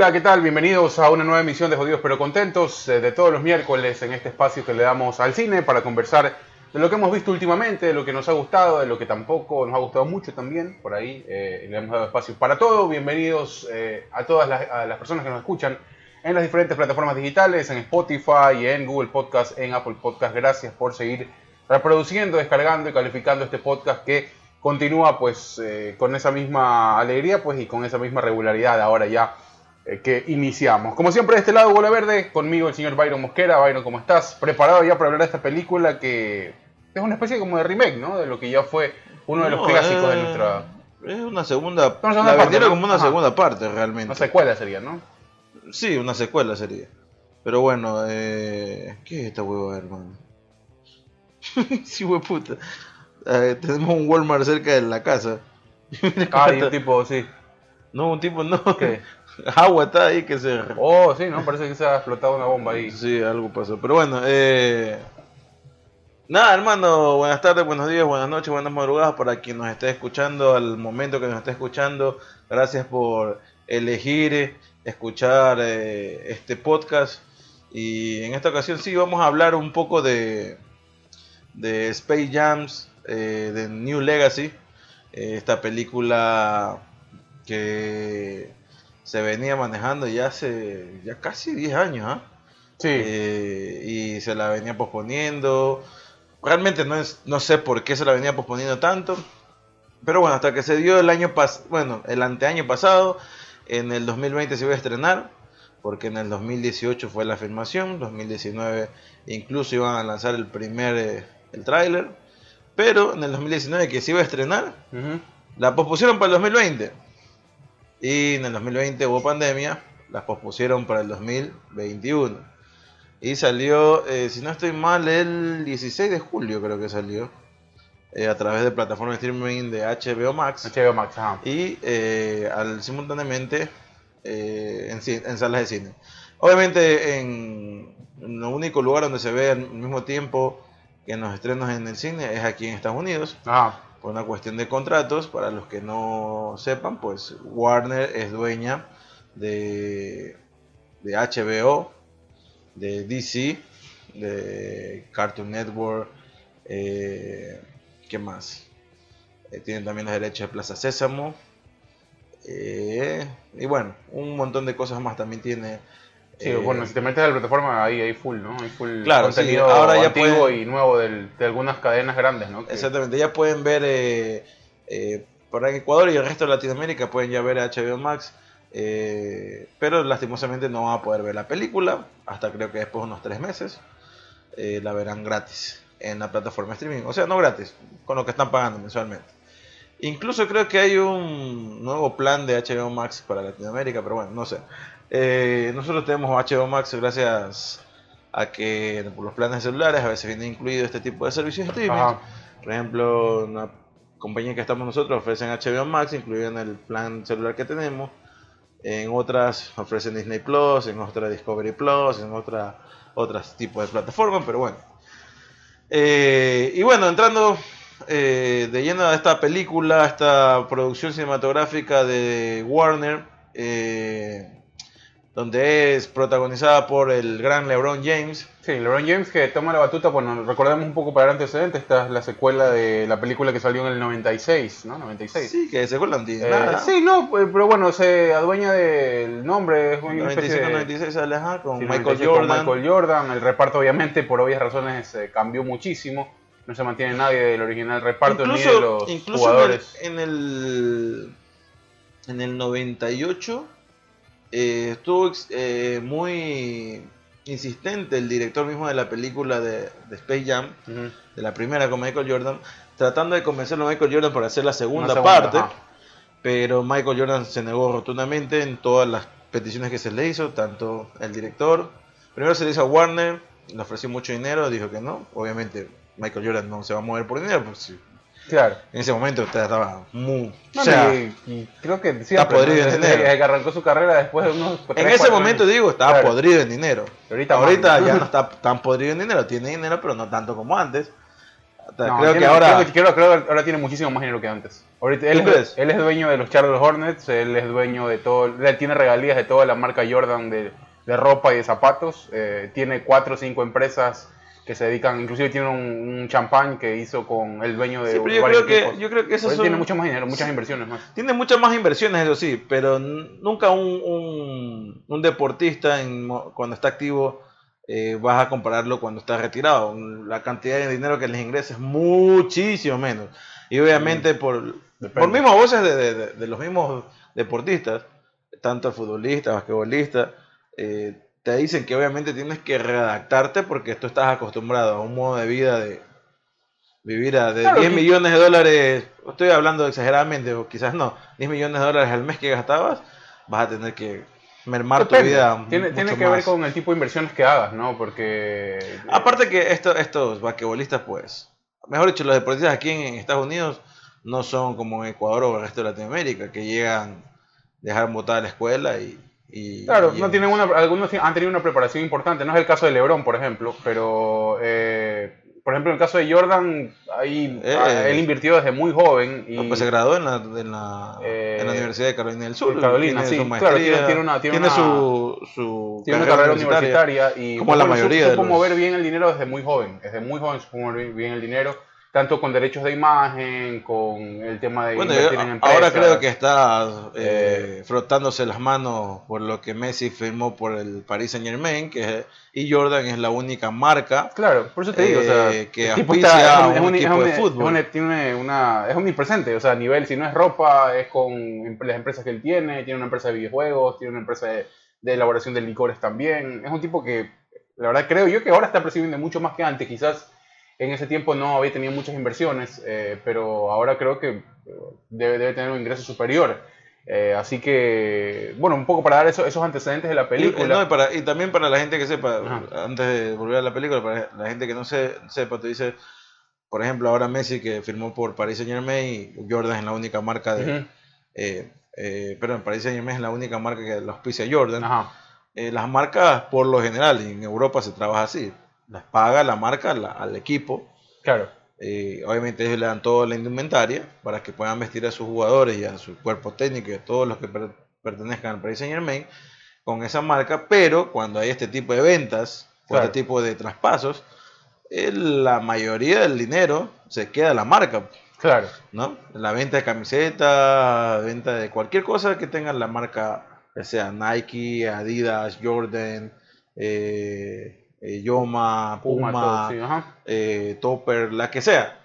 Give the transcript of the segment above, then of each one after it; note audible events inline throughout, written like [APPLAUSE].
Hola, ¿qué tal? Bienvenidos a una nueva emisión de Jodidos pero Contentos, eh, de todos los miércoles en este espacio que le damos al cine para conversar de lo que hemos visto últimamente, de lo que nos ha gustado, de lo que tampoco nos ha gustado mucho también, por ahí eh, le hemos dado espacio para todo. Bienvenidos eh, a todas las, a las personas que nos escuchan en las diferentes plataformas digitales, en Spotify, en Google Podcast, en Apple Podcast. Gracias por seguir reproduciendo, descargando y calificando este podcast que continúa pues eh, con esa misma alegría pues y con esa misma regularidad ahora ya que iniciamos. Como siempre de este lado Bola Verde, conmigo el señor Byron Mosquera. Byron, ¿cómo estás? Preparado ya para hablar de esta película que es una especie como de remake, ¿no? De lo que ya fue uno de los No, clásicos de eh, nuestra... Es una segunda. Segunda la parte, ¿no? como una Ajá. segunda parte realmente. Una secuela sería, ¿no? Sí, una secuela sería. Pero bueno, eh... ¿qué es esta hueva, hermano? [LAUGHS] sí, hueputa. Eh, tenemos un Walmart cerca de la casa. [LAUGHS] Ah, y un tipo, sí. No, un tipo no. ¿Qué? [LAUGHS] Agua está ahí que se. Oh, sí, ¿no? Parece que se ha explotado una bomba ahí. Sí, algo pasó. Pero bueno, eh... Nada, hermano, buenas tardes, buenos días, buenas noches, buenas madrugadas para quien nos esté escuchando, al momento que nos esté escuchando. Gracias por elegir escuchar eh, este podcast. Y en esta ocasión sí vamos a hablar un poco de, de Space Jams, eh, de New Legacy, esta película que se venía manejando ya hace ya casi 10 años, ¿ah? Sí. Eh, y se la venía posponiendo. Realmente no, es, no sé por qué se la venía posponiendo tanto. Pero bueno, hasta que se dio el año pasado, bueno, el anteaño pasado, en el 2020 se iba a estrenar, porque en el 2018 fue la filmación, 2019 incluso iban a lanzar el primer, eh, el tráiler, pero en el 2019 que se iba a estrenar, la pospusieron para el 2020. Y en el 2020 hubo pandemia, la pospusieron para el 2021. Y salió, eh, si no estoy mal, el 16 de julio creo que salió. eh, a través de plataforma de streaming de HBO Max. HBO Max, ajá. Y eh, al, simultáneamente eh, en salas de cine. Obviamente en, en el único lugar donde se ve al mismo tiempo que en los estrenos en el cine es aquí en Estados Unidos Ajá. Por una cuestión de contratos, para los que no sepan, pues Warner es dueña de, de HBO, de DC, de Cartoon Network, eh, ¿qué más? Eh, tienen también los derechos de Plaza Sésamo. eh, y bueno, un montón de cosas más también tiene. Sí, eh, bueno, si te metes a la plataforma, ahí hay full, ¿no? Hay full Claro, contenido sí, ahora ya pueden- y nuevo del- de algunas cadenas grandes, ¿no? Que- Exactamente, ya pueden ver eh, eh, para Ecuador y el resto de Latinoamérica pueden ya ver HBO Max, eh, pero lastimosamente no van a poder ver la película hasta creo que después de unos tres meses. eh, la verán gratis en la plataforma de streaming, o sea, no gratis, con lo que están pagando mensualmente. Incluso creo que hay un nuevo plan de HBO Max para Latinoamérica, pero bueno, no sé. Eh, nosotros tenemos HBO Max gracias a que por los planes celulares a veces viene incluido este tipo de servicios de streaming. Ajá. Por ejemplo, una compañía que estamos nosotros ofrecen HBO Max, incluido en el plan celular que tenemos. En otras ofrecen Disney Plus, en otras Discovery Plus, en otras otros tipos de plataformas, pero bueno. Eh, y bueno, entrando eh, de lleno a esta película, esta producción cinematográfica de Warner, eh, donde es protagonizada por el gran LeBron James. Sí, LeBron James que toma la batuta, bueno, recordemos un poco para el antecedente, esta es la secuela de la película que salió en el 96, ¿no? 96. Sí, que se acuerdan de Eh, nada. sí, no, eh, pero bueno, se adueña del nombre, es una especie 95, de... 96 sale ajá, con Sí, Michael 95 con Jordan. Michael Jordan, el reparto obviamente por obvias razones eh, cambió muchísimo, no se mantiene nadie del original reparto ni de los incluso jugadores. en el, en el en el 98 eh, estuvo eh, muy insistente el director mismo de la película de, de Space Jam, de la primera con Michael Jordan, tratando de convencerlo a Michael Jordan para hacer la segunda, parte, ajá. pero Michael Jordan se negó rotundamente en todas las peticiones que se le hizo, tanto el director, primero se le hizo a Warner, le ofreció mucho dinero, dijo que no, obviamente Michael Jordan no se va a mover por dinero, pues sí, Claro. en ese momento usted estaba muy... No, o sea, y, y creo que siempre, podrido ¿no? en dinero. que arrancó su carrera después de unos en ese momento años. digo, estaba Claro. podrido en dinero. Ahorita ya no [LAUGHS] está tan podrido en dinero, tiene dinero, pero no tanto como antes. No, creo tiene- que ahora. creo que- creo- creo que ahora tiene muchísimo más dinero que antes. Ahorita, él, ¿Tú es, crees? él es dueño de los Charlotte Hornets, él es dueño de todo, él tiene regalías de toda la marca Jordan de, de ropa y de zapatos, eh, tiene cuatro o cinco empresas que se dedican, inclusive tiene un, un champán que hizo con el dueño de Sí, pero yo creo, que, yo creo que Él son- tiene mucho más dinero, muchas inversiones más. Tiene muchas más inversiones, eso sí, pero nunca un, un, un deportista en cuando está activo eh, vas a compararlo cuando está retirado. La cantidad de dinero que les ingresa es muchísimo menos. Y obviamente por, por mismas voces de, de- de- de los mismos deportistas, tanto futbolistas, basquetbolistas, eh, te dicen que obviamente tienes que readaptarte porque tú estás acostumbrado a un modo de vida de vivir a de Claro, 10 y- millones de dólares, estoy hablando exageradamente, o quizás no, 10 millones de dólares al mes que gastabas, vas a tener que mermar tu vida. Tiene, mucho tiene que ver con el tipo de inversiones que hagas, ¿no? Porque... Aparte que esto- estos basquetbolistas, pues, mejor dicho, los deportistas aquí en Estados Unidos no son como en Ecuador o el resto de Latinoamérica, que llegan, dejar botada la escuela y... y- Claro, y- no tienen una, algunos han tenido una preparación importante. No es el caso de LeBron, por ejemplo, pero eh, por ejemplo en el caso de Jordan, ahí Eh. ah, él invirtió desde muy joven y pues se graduó en la, en la, Eh, en la Universidad de Carolina del Sur. Carolina, tiene sí, su claro, tiene- tiene una- tiene una- su, su tiene una carrera universitaria, y como la supo- de los- mover bien el dinero desde muy joven, desde muy joven supo mover bien el dinero, tanto con derechos de imagen, con el tema de Bueno, invertir yo- en empresas. ahora creo que está eh, Eh, frotándose las manos por lo que Messi firmó por el Paris Saint Germain, que es- y Jordan es la única marca Claro, por eso te digo, o sea, eh, que está- a un omni- equipo de omni- fútbol. omni- tiene una, es omnipresente, o sea, a nivel, si no es ropa, es con las empresas que él tiene, tiene una empresa de videojuegos, tiene una empresa de, de elaboración de licores también, es un tipo que, la verdad, creo yo que ahora está percibiendo mucho más que antes, quizás en ese tiempo no había tenido muchas inversiones, eh, pero ahora creo que eh, debe, debe tener un ingreso superior. Eh, así que, bueno, un poco para dar eso- esos antecedentes de la Y, película. no, y para- y también para la gente que sepa, Ajá. antes de volver a la película, para la gente que no se, sepa, te dice, por ejemplo, ahora Messi que firmó por Paris Saint Germain, y Jordan es la única marca de... Eh, eh, perdón, Paris Saint Germain es la única marca que los auspicia Jordan. Ajá. Las marcas, por lo general, y en Europa se trabaja así, las paga la marca la- al equipo. Claro. Eh, obviamente ellos le dan toda la indumentaria para que puedan vestir a sus jugadores y a su cuerpo técnico y a todos los que per- pertenezcan al Paris Saint Germain con esa marca, pero cuando hay este tipo de ventas o este tipo de traspasos, eh, la mayoría del dinero se queda a la marca, Claro. ¿no? La venta de camiseta, venta de cualquier cosa que tenga la marca, ya sea Nike, Adidas, Jordan, eh, eh, Yoma, Puma, Puma, todo, sí, ajá. eh, Topper, la que sea.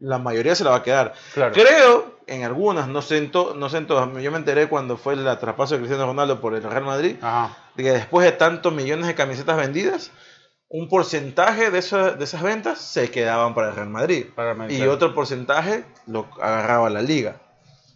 La mayoría se la va a quedar. Claro. Creo, en algunas, no sé en, no sé en todas, yo me enteré cuando fue el traspaso de Cristiano Ronaldo por el Real Madrid, Ajá. de que después de tantos millones de camisetas vendidas, un porcentaje de, de esas ventas se quedaban para el Real Madrid. Para Real Madrid, Y claro. otro porcentaje lo agarraba la liga.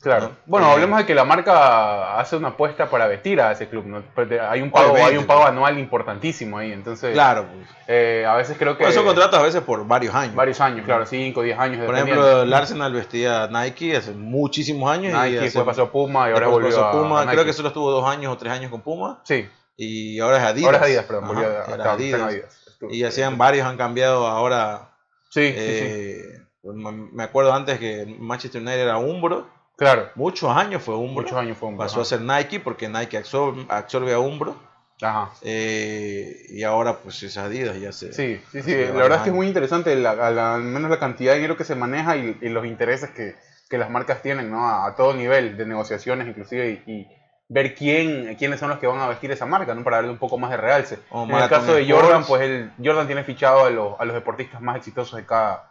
Claro. ¿no? Bueno, Eh, hablemos de que la marca hace una apuesta para vestir a ese club. ¿no? Porque Hay un pago, hay un pago anual importantísimo ahí. Entonces, Claro, pues. eh, a veces creo que Bueno, son contratos a veces por varios años. varios años, claro, 5, 10 años. Por ejemplo, el Arsenal vestía Nike hace muchísimos años. y Nike, hace- después pasó a Puma y ahora volvió pasó a, Puma. a Nike. Creo que solo estuvo dos años o tres años con Puma. Sí, Y ahora es Adidas. ahora es Adidas, perdón, Ajá, a, en Adidas. Adidas. Estuvo- Y hacían varios, han cambiado ahora. Sí, sí, sí, eh, Me acuerdo antes que Manchester United era Umbro. Claro. Muchos años fue Umbro. Muchos años fue un Pasó a ser Nike porque Nike absorbe, absorbe a Umbro. Ajá. eh, y ahora pues es Adidas ya se... Sí, sí, sí. La verdad es que es muy interesante, la- la- al menos la cantidad de dinero que se maneja y, y los intereses que, que las marcas tienen, ¿no? A, a todo nivel de negociaciones, inclusive, y, y ver quién, quiénes son los que van a vestir esa marca, ¿no? Para darle un poco más de realce. En el caso de. Jordan, pues el, Jordan tiene fichado a los, a los deportistas más exitosos de cada,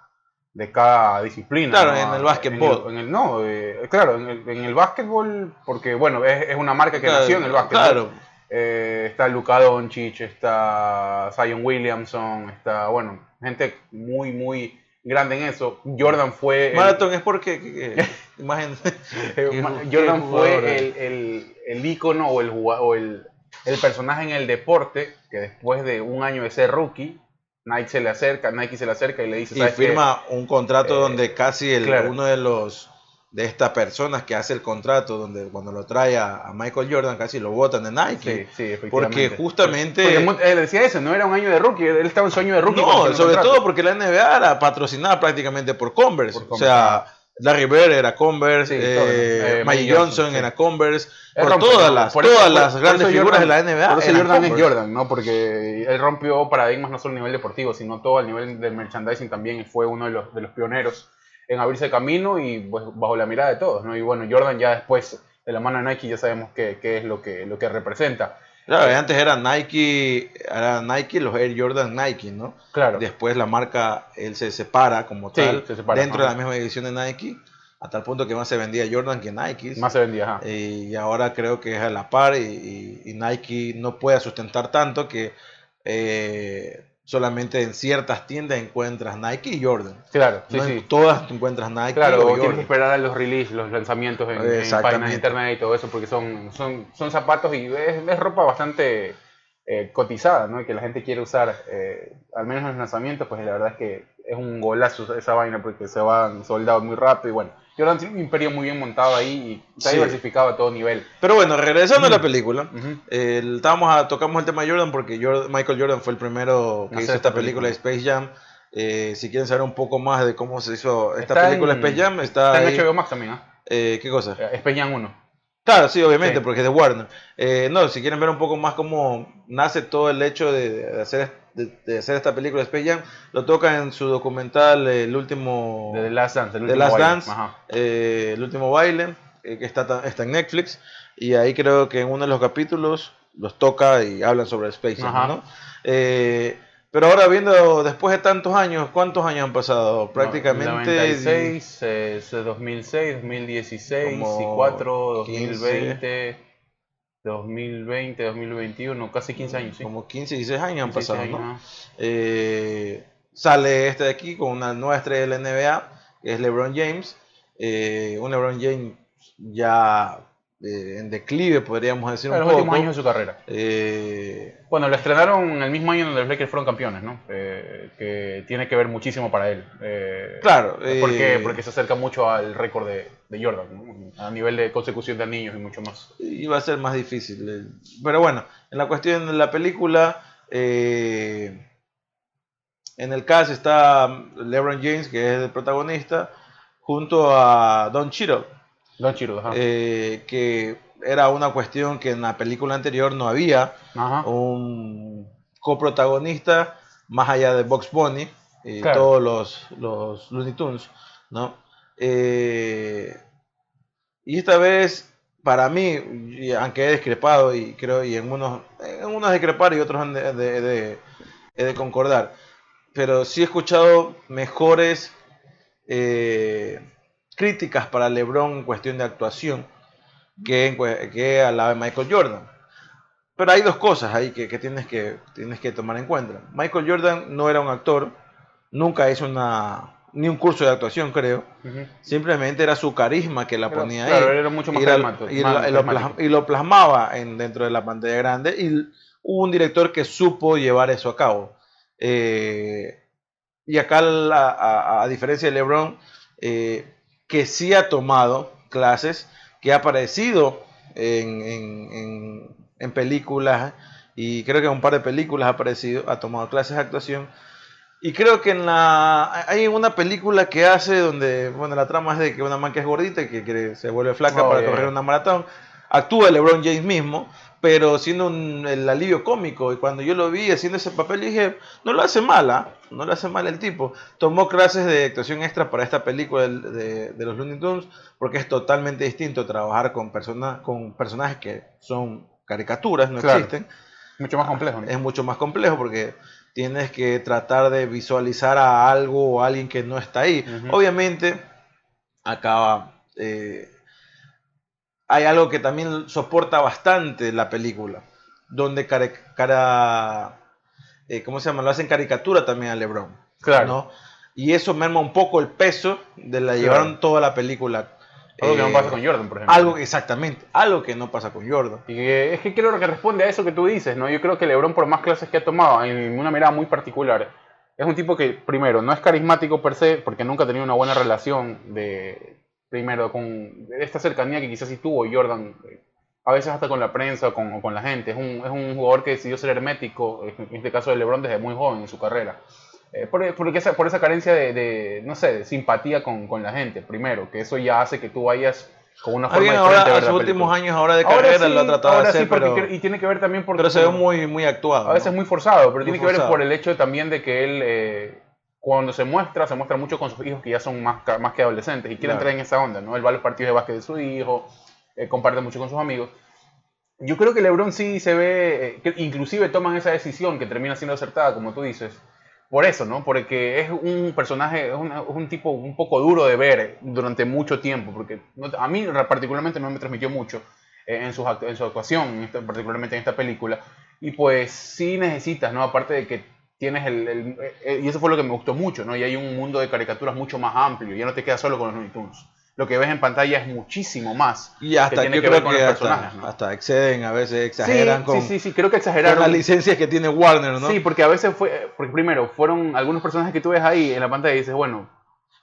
de cada disciplina. Claro, ¿no? en el En básquetbol. el- en el- no, eh, claro, en el, en el básquetbol, porque bueno, es, es una marca que Claro, nació en el básquetbol. Claro, Eh, está Luka Doncic, está Zion Williamson, está, bueno, gente muy, muy grande en eso. Jordan fue... el- Marathon es porque... que- que- [LAUGHS] imagen... eh, [LAUGHS] Jordan fue el, el, el ícono o, el, o el, el personaje en el deporte que después de un año de ser rookie, Nike se le acerca, Nike se le acerca y le dice, y "¿Sabes qué? firma un contrato Eh, donde casi el, claro. uno de los de esta persona que hace el contrato, donde cuando lo trae a, Michael Jordan casi lo botan de Nike. Sí, sí, porque justamente... Porque él decía eso, no era un año de rookie, él estaba en su año de rookie. No, sobre todo porque la NBA era patrocinada prácticamente por Converse. o sea, Larry Bird era Converse, eh, eh Johnson, era Converse, por todas las, todas las grandes figuras de la NBA. Por eso Jordan es Jordan, ¿no? Porque él rompió paradigmas no solo a nivel deportivo, sino todo a nivel del merchandising también y fue uno de los, de los pioneros en abrirse camino y pues, bajo la mirada de todos, ¿no? Y bueno, Jordan ya después de la mano de Nike ya sabemos qué, qué es lo que, lo que representa. Claro, antes era Nike, era Nike, los Air Jordan Nike, ¿no? Claro. Después la marca, él se separa como tal, dentro de la misma edición de Nike, a tal punto que más se vendía Jordan que Nike. Más se vendía, ajá. Y ahora creo que es a la par y, y Nike no puede sustentar tanto que eh, solamente en ciertas tiendas encuentras Nike y Jordan. Claro, sí, sí. todas encuentras Nike. Claro, o, tienes que esperar a los releases, los lanzamientos en, páginas de internet y todo eso, porque son, son, son zapatos y es, ropa bastante eh, cotizada, ¿no? Y que la gente quiere usar, eh, al menos en los lanzamientos, pues la verdad es que es un golazo esa vaina porque se van soldados muy rápido y bueno. Jordan tiene un imperio muy bien montado ahí y está diversificado a todo nivel. Pero bueno, regresando a la película, estábamos a, tocamos el tema de Jordan porque Michael Jordan fue el primero que hizo esta película, de Space Jam. Eh, si quieren saber un poco más de cómo se hizo esta película Space Jam, está, está en HBO Max también. ¿eh? ¿Qué cosa? Eh, Space Jam 1. Claro, sí, obviamente, porque es de Warner. no, si quieren ver un poco más cómo nace todo el hecho de, hacer de, hacer esta película Space Jam, lo toca en su documental El último... De The Last Dance. El último Last baile. Dance, eh, el último baile, eh, que está, está en Netflix, y ahí creo que en uno de los capítulos los toca y hablan sobre Space Jam, ¿no? Pero ahora viendo, después de tantos años, ¿cuántos años han pasado? Prácticamente... 96, 2006, 2016, 2004, 2020... 2020, 2021, casi 15 años, ¿sí? Como 15, 16 años han pasado, ¿no? Eh, sale este de aquí con una nueva estrella de la NBA, que es LeBron James. Eh, un LeBron James ya eh, en declive, podríamos decir un los poco. últimos años de su carrera. Eh, bueno, lo estrenaron el mismo año donde los Lakers fueron campeones, ¿no? que tiene que ver muchísimo para él. claro. Porque, porque se acerca mucho al récord de, de Jordan, a nivel de consecución de anillos y mucho más. Iba a ser más difícil. Pero bueno, en la cuestión de la película, eh, en el caso está LeBron James, que es el protagonista, junto a Don Chiro. Don eh, que era una cuestión que en la película anterior no había un coprotagonista más allá de Box Bunny y todos los, los Looney Tunes, ¿no? Eh, y esta vez, para mí, aunque he discrepado y creo, y en unos, en unos discrepar y otros han de, de, de, concordar, pero sí he escuchado mejores eh, críticas para LeBron en cuestión de actuación que, que a la de Michael Jordan. Pero hay dos cosas ahí que, que, tienes que tienes que tomar en cuenta. Michael Jordan no era un actor, nunca hizo una, ni un curso de actuación, creo. Simplemente era su carisma que la ponía ahí. Era mucho más y, lo plasmaba en, dentro de la pantalla grande. Y hubo un director que supo llevar eso a cabo. Eh, y acá, a, diferencia de LeBron, eh, que sí ha tomado clases, que ha aparecido en, en películas, y creo que en un par de películas ha aparecido, ha tomado clases de actuación y creo que en la hay una película que hace donde, bueno, la trama es de que una man que es gordita y que, se vuelve flaca oh, para correr una maratón. Actúa LeBron James mismo, pero siendo un, el alivio cómico. Y cuando yo lo vi haciendo ese papel, dije, no lo hace mal, ¿ah? no lo hace mal el tipo. Tomó clases de actuación extra para esta película de, de, los Looney Tunes, porque es totalmente distinto trabajar con, personas con personajes que son caricaturas, no existen. Mucho más complejo. Es mucho más complejo porque tienes que tratar de visualizar a algo o a alguien que no está ahí. Obviamente, acá eh, hay algo que también soporta bastante la película, donde cara, eh, ¿cómo se llama? Lo hacen caricatura también a LeBron. Claro. Y eso merma un poco el peso de la llevaron toda la película algo que no pasa con Jordan, por ejemplo. Algo, exactamente, algo que no pasa con Jordan. Y es que creo que responde a eso que tú dices, ¿no? Yo creo que LeBron, por más clases que ha tomado, en una mirada muy particular, es un tipo que, primero, no es carismático per se, porque nunca ha tenido una buena relación de, primero, con esta cercanía que quizás sí tuvo Jordan, eh, a veces hasta con la prensa o con, o con la gente. Es un, es un jugador que decidió ser hermético, en este caso de LeBron, desde muy joven en su carrera. Eh, por, porque esa, por esa carencia de, de, no sé, de simpatía con, con la gente, primero, que eso ya hace que tú vayas con una forma ahora, de la sus últimos años ahora de Ahora carrera sí, lo ha tratado de ahora hacer, sí, porque pero, y tiene que ver también porque pero se ve muy, muy actuado. a veces ¿no? muy forzado, pero Muy tiene que ver forzado. por el hecho también de que él eh, cuando se muestra, se muestra mucho con sus hijos que ya son más, más que adolescentes y quiere Claro. entrar en esa onda, ¿no? Él va a los partidos de básquet de su hijo, eh, comparte mucho con sus amigos. Yo creo que LeBron sí se ve, eh, que inclusive toman esa decisión que termina siendo acertada, como tú dices, por eso, ¿no? Porque es un personaje, es, es un tipo un poco duro de ver durante mucho tiempo, porque no- a mí particularmente no me transmitió mucho eh, en, su, en su actuación, en esta- particularmente en esta película, y pues sí necesitas, ¿no? Aparte de que tienes el, el- eh, y eso fue lo que me gustó mucho, ¿no? Y hay un mundo de caricaturas mucho más amplio, ya no te quedas solo con los Looney Tunes. Lo que ves en pantalla es muchísimo más. Y hasta tiene yo que creo ver con que los hasta, personajes, ¿no? hasta exceden, a veces exageran sí, con, sí, sí, sí, creo que con exageraron. las licencias que tiene Warner, ¿no? Sí, porque a veces fue, porque primero, fueron algunos personajes que tú ves ahí en la pantalla y dices, bueno,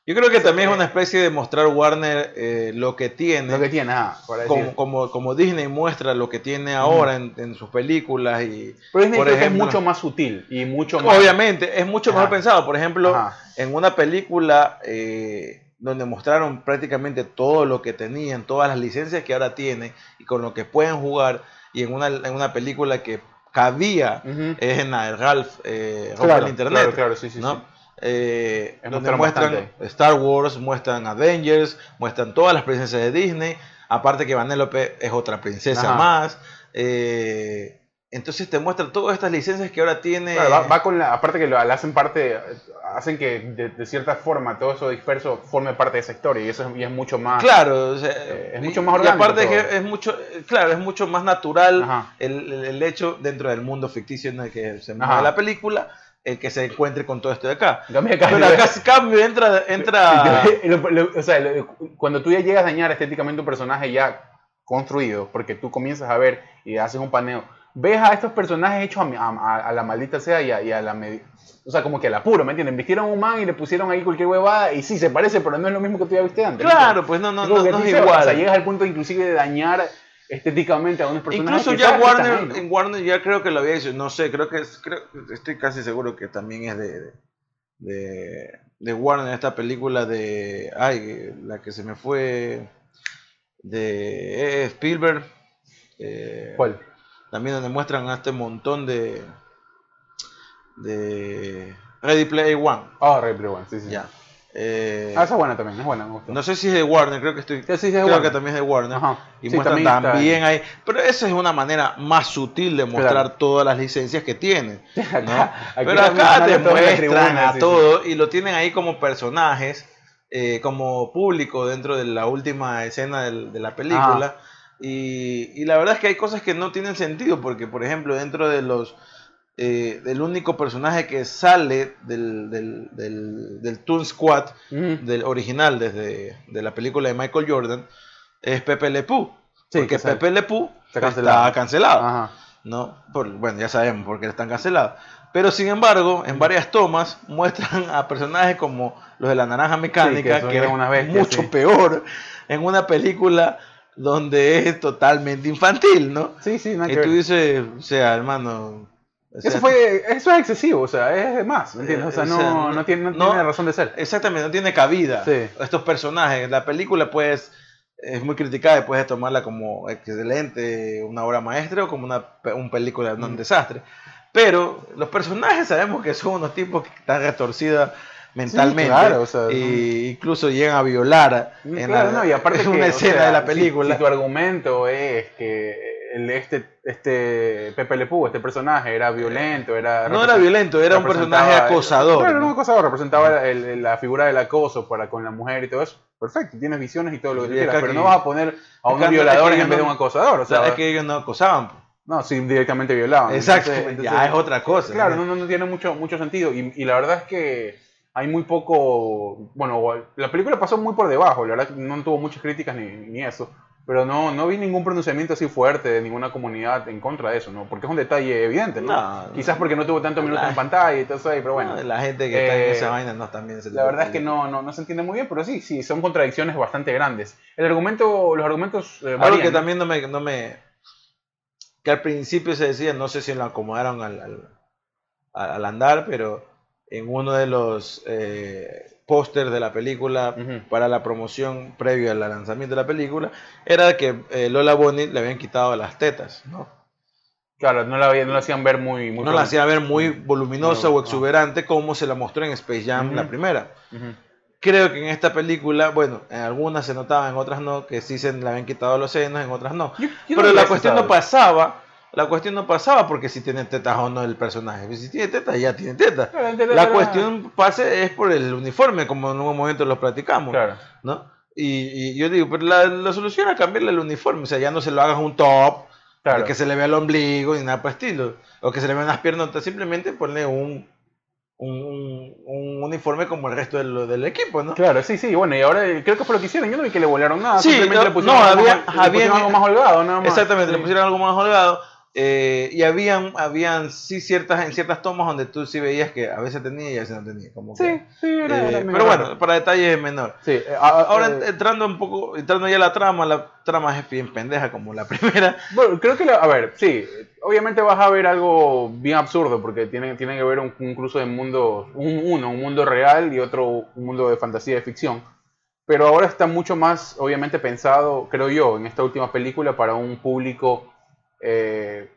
Yo creo que también es una especie de mostrar Warner eh, lo que tiene, lo que tiene, ah, como, como, como Disney muestra lo que tiene ahora en, en sus películas y Pero Disney por ejemplo- es mucho más sutil y mucho más... obviamente es mucho mejor pensado. Por ejemplo, Ajá. en una película eh, donde mostraron prácticamente todo lo que tenían, todas las licencias que ahora tienen y con lo que pueden jugar, y en una, en una película que cabía es en la Ralph eh, Claro, el internet. claro, claro, sí, sí, ¿no? sí. Eh, donde muestran. Star Wars, muestran Avengers, muestran todas las princesas de Disney. Aparte que Vanellope es otra princesa Ajá. más. Eh, entonces te muestra todas estas licencias que ahora tiene. Claro, va, va con la, aparte que lo hacen parte, hacen que de, de cierta forma todo eso disperso forme parte de esa historia y eso es, y es mucho más... Claro, o sea, Eh, es y- mucho más y orgánico aparte todo. que es mucho, claro, es mucho más natural el, hecho dentro del mundo ficticio en el que se mueve la película, el que se encuentre con todo esto de acá. Cambio, Pero acá cambio entra, entra [LAUGHS] Lo- lo- o sea, lo- cuando tú ya llegas a dañar estéticamente un personaje ya construido, porque tú comienzas a ver y haces un paneo, ves a estos personajes hechos a, la maldita sea y a, y a la... O sea, como que al apuro, ¿me entienden? Vistieron a un man y le pusieron ahí cualquier huevada y sí, se parece, pero no es lo mismo que tú ya viste antes. ¿me Claro, pues no, no, no, no es igual. O sea, llegas al punto inclusive de dañar estéticamente a unos personajes. Incluso ya Warner, en Warner ya creo que lo había hecho, no sé, creo que es, creo, estoy casi seguro que también es de, de, de Warner esta película de, ay, la que se me fue, de eh, Spielberg, eh, ¿Cuál? también donde muestran a este montón de, de Ready Player One, Ah, Ray Blue One, sí, sí. ya. Eh, Ah, esa es buena también, es buena, me gustó. no sé si es de Warner, creo que estoy, Sí, sí, sí, es creo Warner. que también es de Warner. Ajá. Y Sí, muestran también también, ahí. Pero esa es una manera más sutil de mostrar Claro. todas las licencias que tienen. [LAUGHS] ¿no? Acá- aquí Pero acá te muestran tribuna, a todo y lo tienen ahí como personajes, eh, como público dentro de la última escena de la película. Y, y la verdad es que hay cosas que no tienen sentido, porque por ejemplo dentro de los... eh, del único personaje que sale del, del, del, del Toon Squad, del original desde de la película de Michael Jordan es Pepe Le. Sí, porque Pepe Le Pew está está cancelado. Ajá. ¿no? Por- bueno, ya sabemos por qué están cancelados. Pero sin embargo, en varias tomas muestran a personajes como los de la naranja mecánica, que que, mucho sí. peor en una película donde es totalmente infantil, ¿no? Sí, sí, Y tú dices, o sea, hermano... o sea, Eso, fue, eso es excesivo, o sea, es de más, ¿me entiendes? O sea, Eh, o no, sea, no tiene, no no- tiene razón de ser. Exactamente, no tiene cabida Sí. estos personajes. La película, pues, es muy criticada y puedes tomarla como excelente, una obra maestra o como una un película, no un Mm. desastre. Pero los personajes sabemos que son unos tipos que están retorcidos mentalmente claro, o sea, y incluso llegan a violar en Claro, la- no, y aparte [LAUGHS] en que, una o escena sea, de la si- película. Si, tu argumento es que el, este, este Pepe Le Pew, este personaje, era violento, era... no era violento, era un personaje acosador. Claro, era ¿no? un acosador, representaba el- el- la figura del acoso para con la mujer y todo eso. Perfecto, tienes visiones y todo lo que quieras, pero no vas a poner a no- violadores ellos en vez de no- un acosador, o sea, es que ellos no acosaban. pues. no, sí, directamente violaban. Exacto, Entonces- ya es otra cosa. Claro, ¿no? no, no, no tiene mucho, mucho sentido. Y, y la verdad es que hay muy poco. Bueno, la película pasó muy por debajo. La verdad no tuvo muchas críticas ni, ni eso. Pero no, no vi ningún pronunciamiento así fuerte de ninguna comunidad en contra de eso, ¿no? Porque es un detalle evidente, ¿no? No, Quizás porque no tuvo tantos minutos la- en pantalla y todo eso ahí, pero bueno. No, la gente que está en Eh, esa vaina no también se La verdad es que no, no, no se entiende muy bien, pero sí, sí, son contradicciones bastante grandes. El argumento, los argumentos eh, Algo que también no me, no me. Que al principio se decía, no sé si lo acomodaron al, al, al andar, pero en uno de los eh, pósters de la película para la promoción previo al lanzamiento de la película era que eh, Lola Bonnie le habían quitado las tetas, ¿no? Claro, no la, no la hacían ver muy... muy No la hacía ver muy voluminosa No, o exuberante como se la mostró en Space Jam la primera. Creo que en esta película, bueno, en algunas se notaba, en otras no, que sí se le habían quitado los senos, en otras no. Yo- yo Pero la cuestión no pasaba, la cuestión no pasaba porque si tiene tetas o no el personaje. Pues Si tiene tetas, ya tiene tetas. Claro, La cuestión pase es por el uniforme, como en un momento lo platicamos, Claro. ¿no? Y, y yo digo, pero la, la solución era cambiarle el uniforme, o sea, ya no se lo hagas un top, Claro. que se le vea el ombligo ni nada por estilo, o que se le vean las piernotas, simplemente ponle un, un, un- un uniforme como el resto del, del equipo, ¿no? Claro, sí, sí, bueno, y ahora creo que fue lo que hicieron. Yo no vi que le volaron nada, Sí, simplemente no, le pusieron, no, algo, había- más, le había- pusieron algo más holgado, nada más. Exactamente, le Sí. pusieron algo más holgado. Eh, y habían, habían sí ciertas, en ciertas tomas donde tú sí veías que a veces tenía y a veces no tenía. Como que, Sí, sí, era, eh, era pero bueno, para detalles menor. Sí, eh, a- a- Ahora eh, entrando un poco, entrando ya a la trama, la trama es bien pendeja como la [LAUGHS] primera. Bueno, creo que, la- a ver, sí, obviamente vas a ver algo bien absurdo porque tiene, tiene que ver un, un cruce de mundos, un, uno, un mundo real y otro, un mundo de fantasía de ficción. Pero ahora está mucho más, obviamente, pensado, creo yo, en esta última película para un público eh,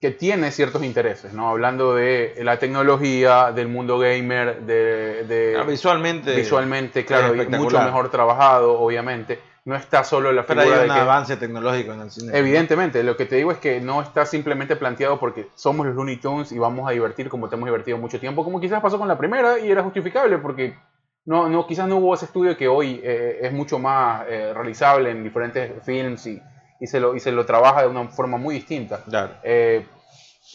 que tiene ciertos intereses, ¿no? Hablando de la tecnología, del mundo gamer, de... de- Ah, visualmente. visualmente, claro, y mucho mejor trabajado, obviamente. No está solo la Pero figura hay de un que... avance tecnológico en el cine. Evidentemente, lo que te digo es que no está simplemente planteado porque somos los Looney Tunes y vamos a divertir como te hemos divertido mucho tiempo, como quizás pasó con la primera y era justificable porque no, no, quizás no hubo ese estudio que hoy eh, es mucho más eh, realizable en diferentes films y, y, se lo, y se lo trabaja de una forma muy distinta. Claro. Eh,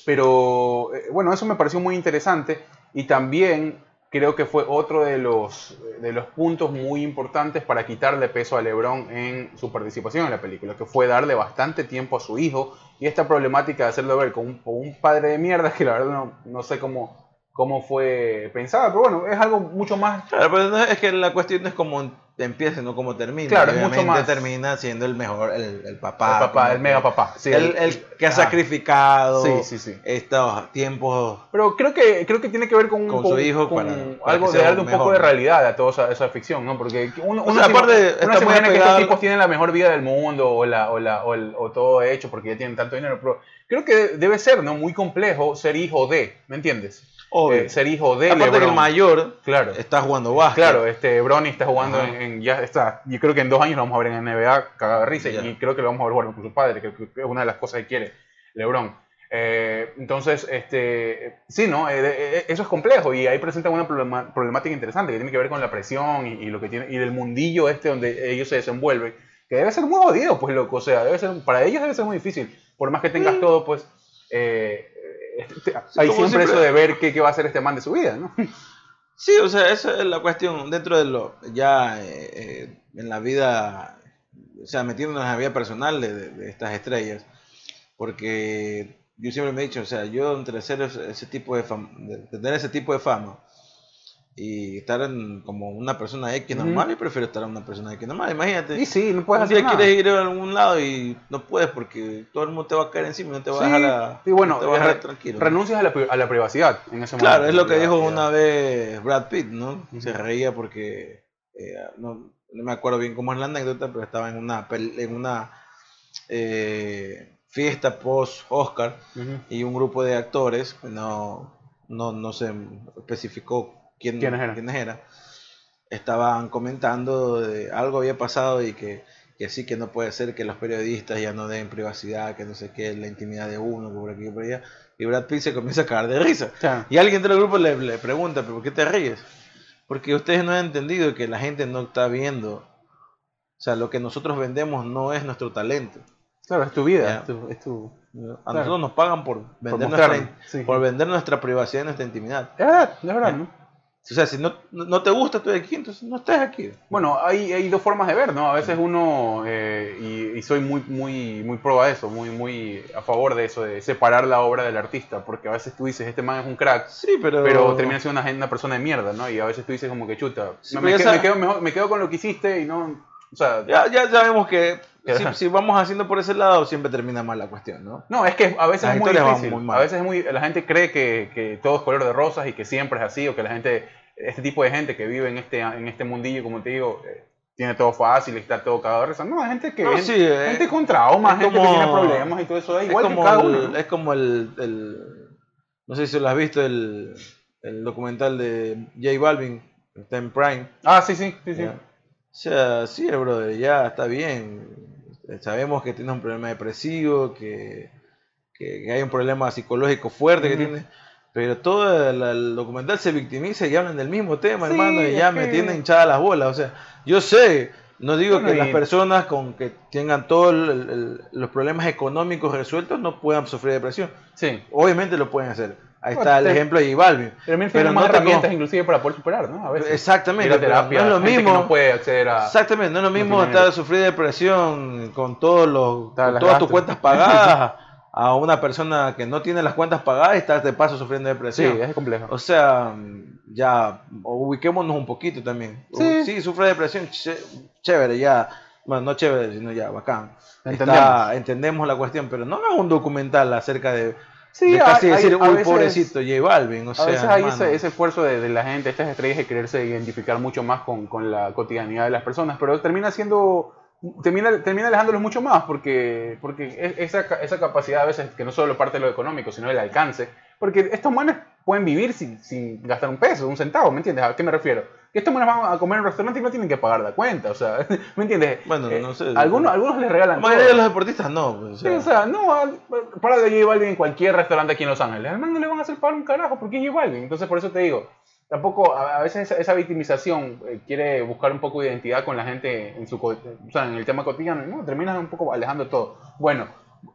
pero eh, bueno, eso me pareció muy interesante y también creo que fue otro de los, de los puntos muy importantes para quitarle peso a Lebron en su participación en la película, que fue darle bastante tiempo a su hijo y esta problemática de hacerlo ver con un, con un padre de mierda [LAUGHS] que la verdad no, no sé cómo, cómo fue pensada, pero bueno, es algo mucho más... Claro, pero no- es que la cuestión no es como empieza, sino como termina. Claro, es mucho más- termina siendo el mejor, el, el papá. el papá, el mega papá. Sí, el, el que ha sacrificado Sí, sí, sí. estos tiempos. Pero creo que, creo que tiene que ver con, Con su hijo para- para algo de darle un mejor, poco de ¿no? realidad a toda esa, esa ficción, ¿no? Porque uno, O uno sea, se aparte, uno se imagina que estos tipos tienen la mejor vida del mundo o, la, o, la, o, el- o todo hecho porque ya tienen tanto dinero, pero creo que debe ser, ¿no? Muy complejo ser hijo de, ¿me entiendes? Obvio. Eh, ser hijo de Aparte que el LeBron. mayor Claro. está jugando básquet. Claro, este Bronny está jugando en, en- ya está. Yo creo que en dos años lo vamos a ver en NBA cagado de risa y creo que lo vamos a ver jugar con su padre, que, que es una de las cosas que quiere LeBron. Eh, entonces, este, sí, ¿no? Eh, eh, eso es complejo y ahí presenta una problema- problemática interesante que tiene que ver con la presión y, y lo que tiene y del mundillo este donde ellos se desenvuelven, que debe ser muy jodido, pues loco, o sea, debe ser, para ellos debe ser muy difícil, por más que tengas todo, pues eh, [LAUGHS] hay siempre siempre. eso de ver qué, qué va a hacer este man de su vida, ¿no? Sí, o sea, esa es la cuestión dentro de lo ya eh, eh, en la vida, o sea, metiéndonos en la vida personal de, de- de estas estrellas, porque yo siempre me he dicho, o sea, yo entre ser ese, ese tipo de fama, de tener ese tipo de fama y estar en, como una persona X normal, yo prefiero estar en una persona X normal, imagínate. Y sí, no puedes un día hacer nada. quieres ir a algún lado y no puedes porque todo el mundo te va a caer encima y no te va a dejar, a- y bueno, no te va a dejar re- tranquilo. renuncias a la, a la privacidad en ese momento. Claro, es lo que dijo una vez Brad Pitt, ¿no? Se reía porque eh, no, no me acuerdo bien cómo es la anécdota, pero estaba en una en una eh, fiesta post Oscar y un grupo de actores, no no no se especificó quién, ¿Quiénes eran? quiénes eran, estaban comentando de algo había pasado y que que sí que no puede ser que los periodistas ya no den privacidad, que no sé qué, la intimidad de uno, que por aquí y por allá. Y Brad Pitt se comienza a cagar de risa. Claro. Y alguien del grupo le, le pregunta, ¿pero por qué te ríes? Porque ustedes no han entendido que la gente no está viendo. O sea, lo que nosotros vendemos no es nuestro talento. Claro, es tu vida. Es tu, es tu- A Claro. nosotros nos pagan por vender, mostrarlo, nuestra, sí. por vender nuestra privacidad y nuestra intimidad. Es verdad, es verdad, ¿no? O sea, si no, no te gusta, estoy aquí, entonces no estés aquí. Bueno, hay, hay dos formas de ver, ¿no? A veces uno, eh, y, y soy muy, muy, muy pro a eso, muy, muy a favor de eso, de separar la obra del artista, porque a veces tú dices, este man es un crack, Sí, pero... pero termina siendo una, una persona de mierda, ¿no? Y a veces tú dices como que chuta, Sí, me, quedo, me, quedo mejor- me quedo con lo que hiciste y no, o sea, Ya, ya sabemos que si, vamos haciendo por ese lado, siempre termina mal la cuestión, ¿no? No, es que a veces Las es muy difícil. muy mal. a veces es muy, la gente cree que, que todo es color de rosas y que siempre es así, o que la gente, este tipo de gente que vive en este, en este mundillo, como te digo, eh, tiene todo fácil y está todo cagado de risa. No, hay gente que No, gente, sí, eh, gente con traumas, es gente como- que tiene problemas y todo eso, da igual es que como cada el. Es como el, el- No sé si lo has visto, el, el documental de J Balvin, está en Prime. Ah, sí, sí, sí, sí. O sea, sí, brother, ya está bien. Sabemos que tiene un problema depresivo, que, que hay un problema psicológico fuerte que tiene. Pero todo el, el documental se victimiza y hablan del mismo tema, Sí, hermano, y ya me tienen hinchadas las bolas. O sea, yo sé, no digo Bueno, que y- las personas con que tengan todos los problemas económicos resueltos no puedan sufrir depresión. Sí. Obviamente lo pueden hacer. Ahí está el ejemplo de J Balvin. Pero también tiene más no herramientas inclusive para poder superar, ¿no? A veces. Exactamente, terapia, no es lo mismo. no puede acceder a... Exactamente, no es lo mismo tiene estar sufrir depresión con todos los, con todas tus cuentas pagadas a una persona que no tiene las cuentas pagadas y estás de paso sufriendo Sí, depresión. es complejo. O sea, ya ubiquémonos un poquito también. Sí. Sí, sufre depresión, ché- chévere, ya. Bueno, no chévere, sino ya, bacán. Entendemos. Está- entendemos la cuestión, pero no hagas un documental acerca de, Sí, de casi hay- decir, a uy, veces- pobrecito, J Balvin. O A sea, veces hay ese, ese esfuerzo de, de la gente, estas estrellas, de quererse identificar mucho más con, con la cotidianidad de las personas, pero termina siendo, termina, termina alejándolos mucho más, porque, porque es- esa, esa capacidad a veces, que no solo parte de lo económico, sino del alcance, porque estos manes pueden vivir sin, sin gastar un peso, un centavo, ¿me entiendes? ¿A qué me refiero? Que estos manes van a comer en un restaurante y no tienen que pagar la cuenta, o sea, [LAUGHS] ¿me entiendes? Bueno, Eh, no sé. Algunos, algunos les regalan La mayoría de los deportistas no. pues, o Sí, sea. o sea, no, para de J Balvin en cualquier restaurante aquí en Los Ángeles. Al man no le van a hacer pagar un carajo porque es J Balvin. Entonces, por eso te digo, tampoco, a, veces esa, esa victimización eh, quiere buscar un poco de identidad con la gente en, su, o sea, en el tema cotidiano no, terminas un poco alejando todo. Bueno,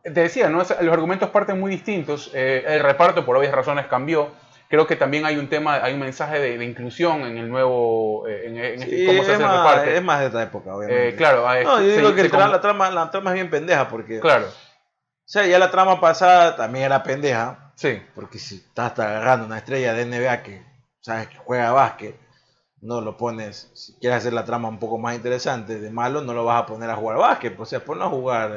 te decía, ¿no? Los argumentos parten muy distintos. eh, el reparto, por obvias razones, cambió. Creo que también hay un tema, hay un mensaje de, de inclusión en el nuevo, eh, en, en este- Sí, cómo se hace el reparto. es más de esta época, obviamente. Eh, claro, eh, No, yo se- digo que se tra- la, trama, la trama es bien pendeja porque... Claro, O sea, ya la trama pasada también era pendeja. sí. Porque si estás agarrando una estrella de NBA que sabes que juega básquet, no lo pones, si quieres hacer la trama un poco más interesante, de malo, no lo vas a poner a jugar básquet. pues, O sea, ponlo a jugar.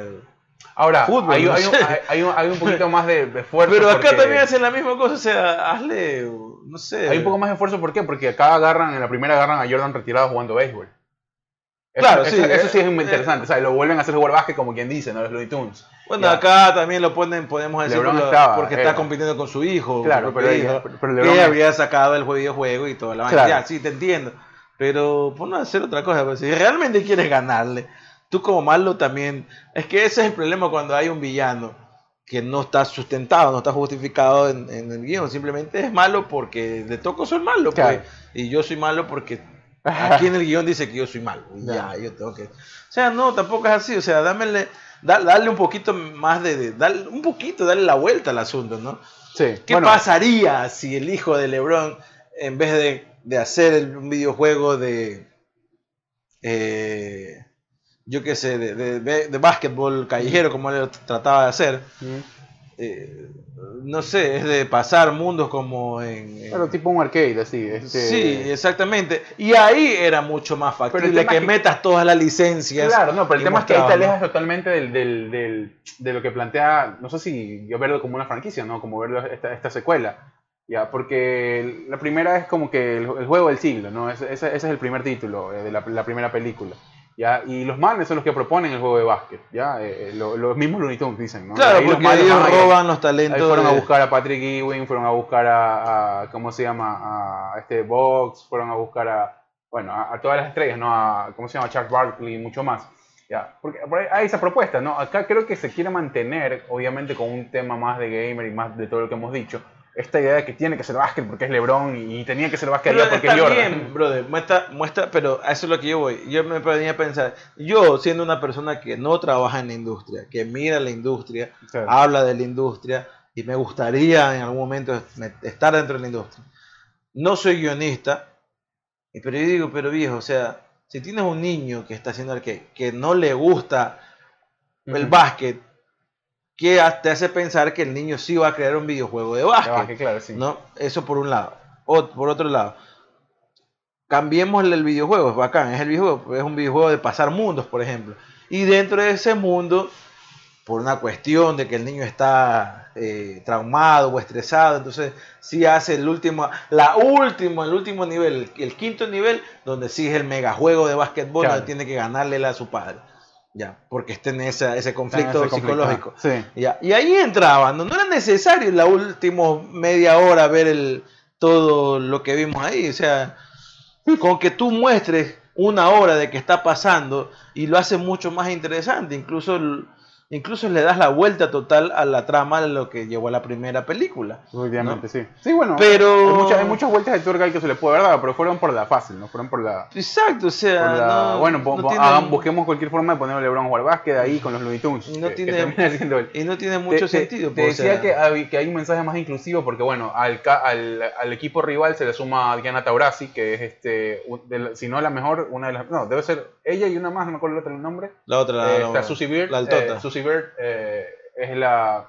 Ahora, Fútbol, hay, no hay un, hay, un, hay un poquito más de, de esfuerzo. Pero acá también hacen la misma cosa. O sea, hazle, no sé. Hay un poco más de esfuerzo, ¿por qué? Porque acá agarran, en la primera agarran a Jordan retirado jugando béisbol. Eso, Claro, eso, sí, eso eh, sí es muy eh, interesante. O sea, lo vuelven a hacer jugar básquet como quien dice, ¿no? Los Looney Tunes. Bueno, Ya. acá también lo ponen, podemos decir, porque, estaba, porque era. está compitiendo con su hijo. Claro, pero, hijo. pero- que LeBron- ella habría sacado el videojuego y toda la. Claro. Ya, sí, te entiendo. Pero ponlo a hacer otra cosa. pues, si realmente quieres ganarle, tú como malo también. Es que ese es el problema cuando hay un villano que no está sustentado, no está justificado en, en el guion. Simplemente es malo porque le toco soy malo. pues, y yo soy malo porque [LAUGHS] aquí en el guion dice que yo soy malo. Y Ya. yo tengo que. O sea, no, tampoco es así. O sea, dámele, da- darle un poquito más de. de- darle un poquito, darle la vuelta al asunto, ¿no? Sí. ¿Qué bueno, pasaría si el hijo de LeBron, en vez de, de hacer el- un videojuego de. eh, yo qué sé, de, de, de- de básquetbol callejero, como él trataba de hacer, eh, no sé, es de pasar mundos como en. en- Pero tipo un arcade, así. Este... Sí, exactamente. Y ahí era mucho más Pero el factible que, es que- metas todas las licencias. Claro, no, pero el tema es que ahí te alejas totalmente del, del, del- de lo que plantea, no sé si yo verlo como una franquicia, ¿no? Como verlo esta, esta secuela. Ya, porque la primera es como que el, el juego del siglo, ¿no? Ese, ese- ese es el primer título eh, de la, la primera película. ¿Ya? Y los manes son los que proponen el juego de básquet, ¿ya? Eh, eh, lo- los mismos Looney Tunes dicen, ¿no? Claro, Ahí los porque manes ellos van ahí- roban los Ahí talentos. fueron a de- buscar a Patrick Ewing, fueron a buscar a, a- ¿cómo se llama? A este Box, fueron a buscar a, bueno, a, a todas las estrellas, ¿no? A, ¿cómo se llama? Charles Barkley y mucho más. Ya, porque por ahí hay esa propuesta, ¿no? Acá creo que se quiere mantener, obviamente con un tema más de gamer y más de todo lo que hemos dicho, esta idea de que tiene que ser básquet porque es LeBron y, tenía que ser básquet allá porque es Jordan. bien, brother, muestra, muestra, pero a eso es lo que yo voy. Yo me ponía a pensar, yo siendo una persona que no trabaja en la industria, que mira la industria, Claro. habla de la industria y me gustaría en algún momento me- estar dentro de la industria. no soy guionista, pero yo digo, pero viejo, o sea, si tienes un niño que está haciendo el que, que no le gusta el Ujú. básquet, ¿qué ha- te hace pensar que el niño sí va a crear un videojuego de básquet? que claro, sí. ¿no? Eso por un lado. O, por otro lado, cambiemos el videojuego, es bacán, es el videojuego, es un videojuego de pasar mundos, por ejemplo. Y dentro de ese mundo, por una cuestión de que el niño está eh, traumado o estresado, entonces sí hace el último, la última, el último nivel, el, el quinto nivel, donde sí es el megajuego de básquetbol, Claro. donde tiene que ganarle a su padre. Ya, porque está en esa, ese conflicto ese psicológico. Sí. Ya, Y ahí entraban, no, no era necesario en la última media hora ver el, todo lo que vimos ahí. O sea, con que tú muestres una hora de que está pasando y lo hace mucho más interesante. Incluso, el- incluso le das la vuelta total a la trama de lo que llevó a la primera película. Obviamente, sí. Sí, bueno. Pero- Hay muchas, hay muchas vueltas de tuerca que se le puede dado, pero fueron por la fácil, ¿no? Fueron por la. Exacto, o sea, por la- no- bueno, po- no po- tiene- hagan- busquemos cualquier forma de poner a LeBron a jugar básquet ahí con los Looney Tunes. No que- tiene- y no tiene mucho Te- sentido. Te, decía sea, que, hay, que hay un mensaje más inclusivo porque, bueno, al, al, al equipo rival se le suma Diana Taurasi, que es, este, de si no la mejor, una de las... No, debe ser ella y una más, no me acuerdo el otro nombre. la otra, la, Eh, la- está Susie Bird. la altota. eh, Susie Bird eh, es la...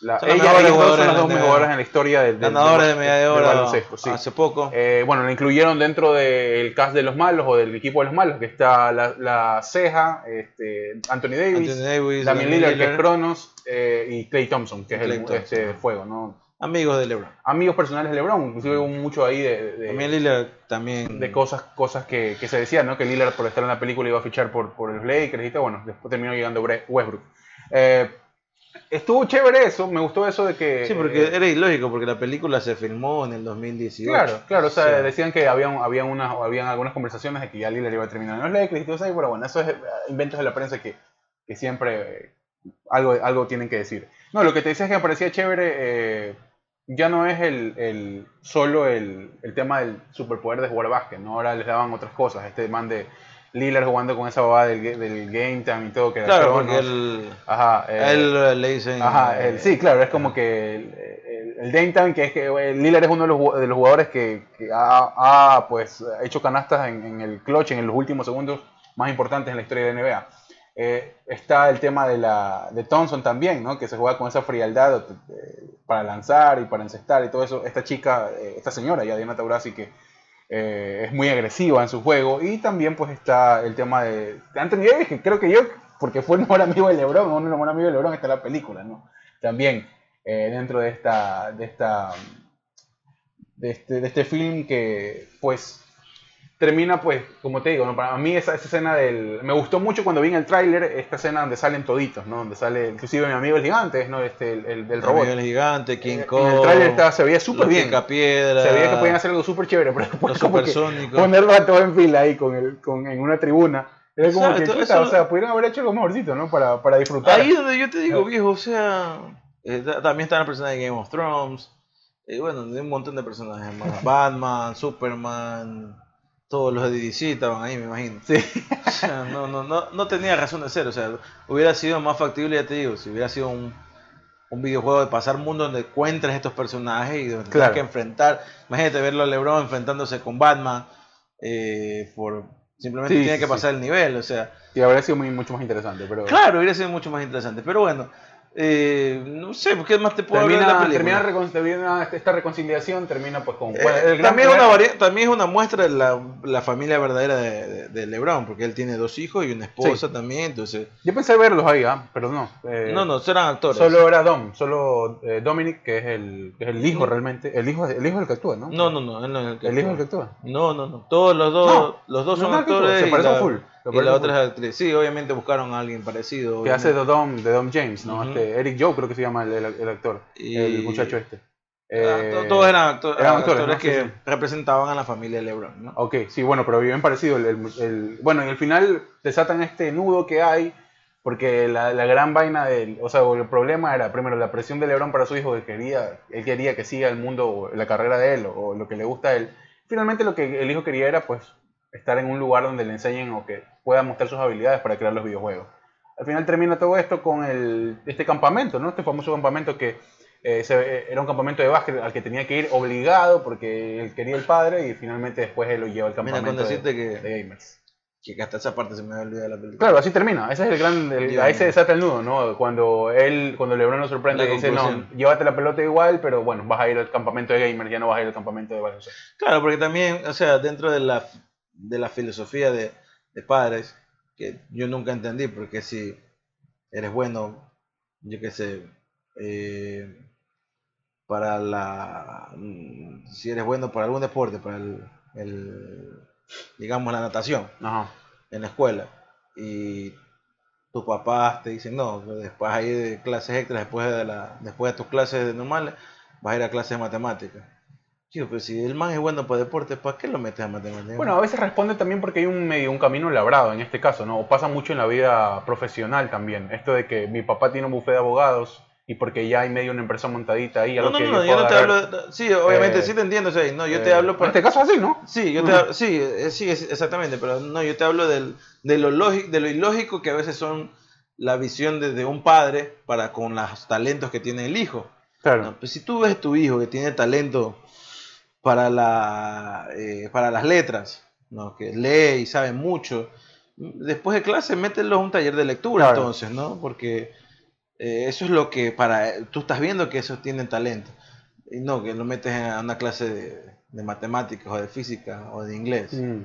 la Son ella ellas dos son las dos mejores en la historia del, del, ganadores de medalla de oro baloncesto, sí. hace poco. Eh, bueno, la incluyeron dentro del cast de los malos o del equipo de los malos, que está la, la Ceja, este, Anthony Davis, Anthony Davis, Damian Lillard, que es Cronos, eh, y Clay Thompson, que es el Thompson. este, fuego, ¿no? amigos de LeBron. Amigos personales de LeBron, inclusive hubo mucho ahí de, de, También Lillard también. de cosas, cosas que, que se decían, ¿no? Que Lillard por estar en la película iba a fichar por, por los Lakers y tal. Bueno, después terminó llegando Westbrook. Eh, estuvo chévere eso, me gustó eso de que... Sí, porque eh, era ilógico, porque la película se filmó en el 2018. Claro, claro, o sea, Sí. decían que habían, habían, unas, habían algunas conversaciones de que ya Lillard iba a terminar en los Lakers y todo eso, pero bueno, eso es eh, inventos de la prensa que, que siempre algo, algo tienen que decir. No, lo que te decía es que me parecía chévere, eh, ya no es el, el solo el, el tema del superpoder de jugar básquet, ¿no? Ahora les daban otras cosas, este man de Lillard jugando con esa babada del, del game time y todo, que Claro, porque él, Ajá, eh, él eh, le dicen. Ajá, eh, el- sí, claro, es como que el, el, el Dame Time, que es que el Lillard es uno de los, de los jugadores que, que ha, ha, pues, hecho canastas en, en el clutch en los últimos segundos más importantes en la historia de la NBA. Eh, está el tema de, la, de Thompson también, ¿no? que se juega con esa frialdad eh, para lanzar y para encestar y todo eso. Esta chica, eh, esta señora, ya Diana Taurasi, que eh, es muy agresiva en su juego. Y también pues está el tema de Anthony Davis, que creo que yo, porque fue el mejor amigo de LeBron, uno de los mejores amigos de LeBron está la película, ¿no? También eh, dentro de esta, de esta, de este, de este film que pues termina pues, como te digo, ¿no? para mí esa, esa escena del... Me gustó mucho cuando vi en el tráiler esta escena donde salen toditos, ¿no? Donde sale inclusive mi amigo el gigante, ¿no? Este, el, el del robot. El gigante, King Eh, Kong. En el tráiler se veía súper bien. Picapiedra, Se veía que podían hacer algo súper chévere, pero después como que ponerlo a todo en fila ahí con el, con, en una tribuna. Era como Exacto, que, eso- o sea, pudieran haber hecho algo mejorcito, ¿no? Para, para disfrutar. Ahí es donde yo te digo, viejo, o sea. eh, ta- también están las personas de Game of Thrones. Y bueno, de un montón de personajes más. [LAUGHS] Batman, Superman. Todos los de DC estaban ahí, me imagino. Sí. O sea, no, no, no, no tenía razón de ser. O sea, hubiera sido más factible, ya te digo, si hubiera sido un, un videojuego de pasar mundo donde encuentres estos personajes y donde Claro. tienes que enfrentar. Imagínate verlo a LeBron enfrentándose con Batman. eh, por Simplemente Sí, tiene que sí. pasar el nivel, o sea. Y habría sido muy, mucho más interesante, pero... Claro, hubiera sido mucho más interesante. Pero bueno, eh, no sé, ¿qué más te puedo hablar de la Termina, película? termina, termina esta reconciliación, termina pues con... Eh, bueno, gran también, es una también es una muestra de la, la familia verdadera de, de- de LeBron, porque él tiene dos hijos y una esposa también, entonces... Yo pensé verlos ahí, ¿ah? pero no. eh, no, no, eran actores. Solo era Dom, solo eh, Dominic, que es el, que es el hijo realmente. El hijo, el hijo es el que actúa, ¿no? No, no, no, él no es el que El hijo es el que actúa. No, no, no. Todos los dos, No, los dos son actores se parecen la, full, se y la otra es actriz. Sí, obviamente buscaron a alguien parecido. Que hace de Dom, de Dom James, ¿no? Ujú. Este, Eric Joe creo que se llama el, el- el actor, Y- el muchacho este. Ah, Eh, to- todos eran, acto- eran actores, actores, ¿no? que Sí, sí. representaban a la familia de LeBron, ¿no? Ok, sí, bueno, pero bien parecido. El, el- el- bueno, y al final desatan este nudo que hay, porque la, la gran vaina del. O sea, el problema era, primero, la presión de LeBron para su hijo, que quería, él quería que siga el mundo, la carrera de él, o, o lo que le gusta a él. Finalmente, lo que el hijo quería era, pues, estar en un lugar donde le enseñen o que pueda mostrar sus habilidades para crear los videojuegos. Al final termina todo esto con el, este campamento, ¿no? Este famoso campamento que eh, ese, eh, era un campamento de básquet al que tenía que ir obligado porque él quería el padre y finalmente después él lo lleva al Mira, campamento con de, que, de gamers. que hasta esa parte se me había olvidado la película. Claro, así termina. Ese es el gran. el- ahí se desata el nudo, ¿no? Cuando él, cuando LeBron lo sorprende, La dice: No, llévate la pelota igual, pero bueno, vas a ir al campamento de gamers, ya no vas a ir al campamento de baloncesto. Claro, porque también, o sea, dentro de la, de la filosofía de, de padres, que yo nunca entendí, porque si eres bueno, yo qué sé, eh, para la. mm, Si eres bueno para algún deporte, para el, el, digamos, la natación Ajá. en la escuela, y tus papás te dicen, no, después hay de clases extras, después de, la, después de tus clases normales, vas a ir a clases de matemáticas. Tío, pero si el man es bueno para deporte, ¿para qué lo metes a matemáticas? Bueno, a veces responde también porque hay un medio, un camino labrado en este caso, ¿no? O pasa mucho en la vida profesional también. Esto de que mi papá tiene un bufete de abogados y porque ya hay medio una empresa montadita ahí. no, algo no, que no, yo yo no te hablo. de- sí, obviamente, Eh, sí te entiendo. o sea, no, yo te Eh, hablo. En Por, este caso es así, ¿no? sí, yo te hablo- sí, eh, sí, exactamente, pero no, yo te hablo del, de, lo lógico, de lo ilógico que a veces son la visión de, de un padre para con los talentos que tiene el hijo. Claro. No, pues si tú ves tu hijo que tiene talento para, la, eh, para las letras, ¿no? que lee y sabe mucho, después de clase mételo a un taller de lectura Claro. entonces, ¿no? Porque eh, eso es lo que para tú estás viendo que esos tienen talento. Y no, que lo metes a una clase de, de matemáticas o de física o de inglés. Mm.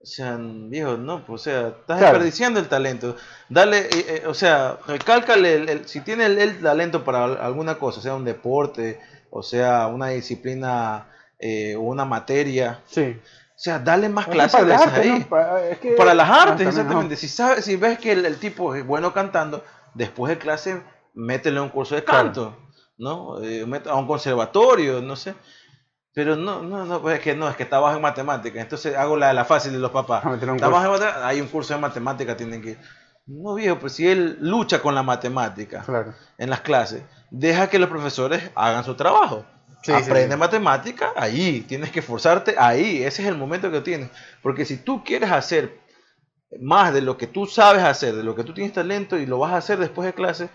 O sea, viejo, no, pues, o sea, estás Claro. desperdiciando el talento. Dale, eh, o sea, recálcale, el, el- si tiene el, el talento para al- alguna cosa, sea un deporte, o sea, una disciplina eh, una materia, Sí. o sea, dale más clases para las artes, ahí. ¿no? Para, es que- Para las Ah, artes, exactamente. Si sabes, si ves que el, el tipo es bueno cantando, después de clase, métele a un curso de Claro. canto, ¿no? Eh, a un conservatorio, no sé. Pero no, no, no, pues es que no, es que está bajo en matemáticas. Entonces hago la, la fácil de los papás. [LAUGHS] Está bajo en matemáticas, hay un curso de matemáticas, tienen que ir. No, viejo, pues si él lucha con la matemática Claro. en las clases, deja que los profesores hagan su trabajo. Sí, Aprende sí. matemática ahí, tienes que esforzarte ahí, ese es el momento que tienes. Porque si tú quieres hacer más de lo que tú sabes hacer, de lo que tú tienes talento y lo vas a hacer después de clase,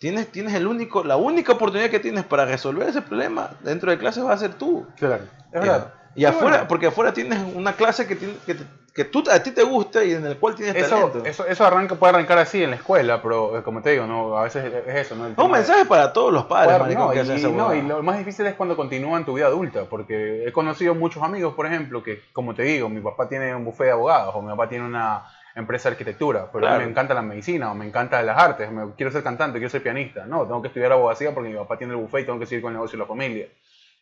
tienes, tienes el único, la única oportunidad que tienes para resolver ese problema dentro de clase va a ser tú. Claro. Es Ya. verdad. Y afuera, bueno. porque afuera tienes una clase que, tiene- que, te- que tú, a ti te gusta y en el cual tienes Eso, talento. eso, eso arranca, puede arrancar así en la escuela, pero eh, como te digo, no, a veces es eso, ¿no? Un de- mensaje para todos los padres, maricón, no, que hacen y, esa no, y lo más difícil es cuando continúa en tu vida adulta, porque he conocido muchos amigos, por ejemplo, que, como te digo, mi papá tiene un bufete de abogados, o mi papá tiene una empresa de arquitectura, pero Claro. me encanta la medicina, o me encantan las artes, me, quiero ser cantante, quiero ser pianista. No, tengo que estudiar abogacía porque mi papá tiene el bufete y tengo que seguir con el negocio de la familia.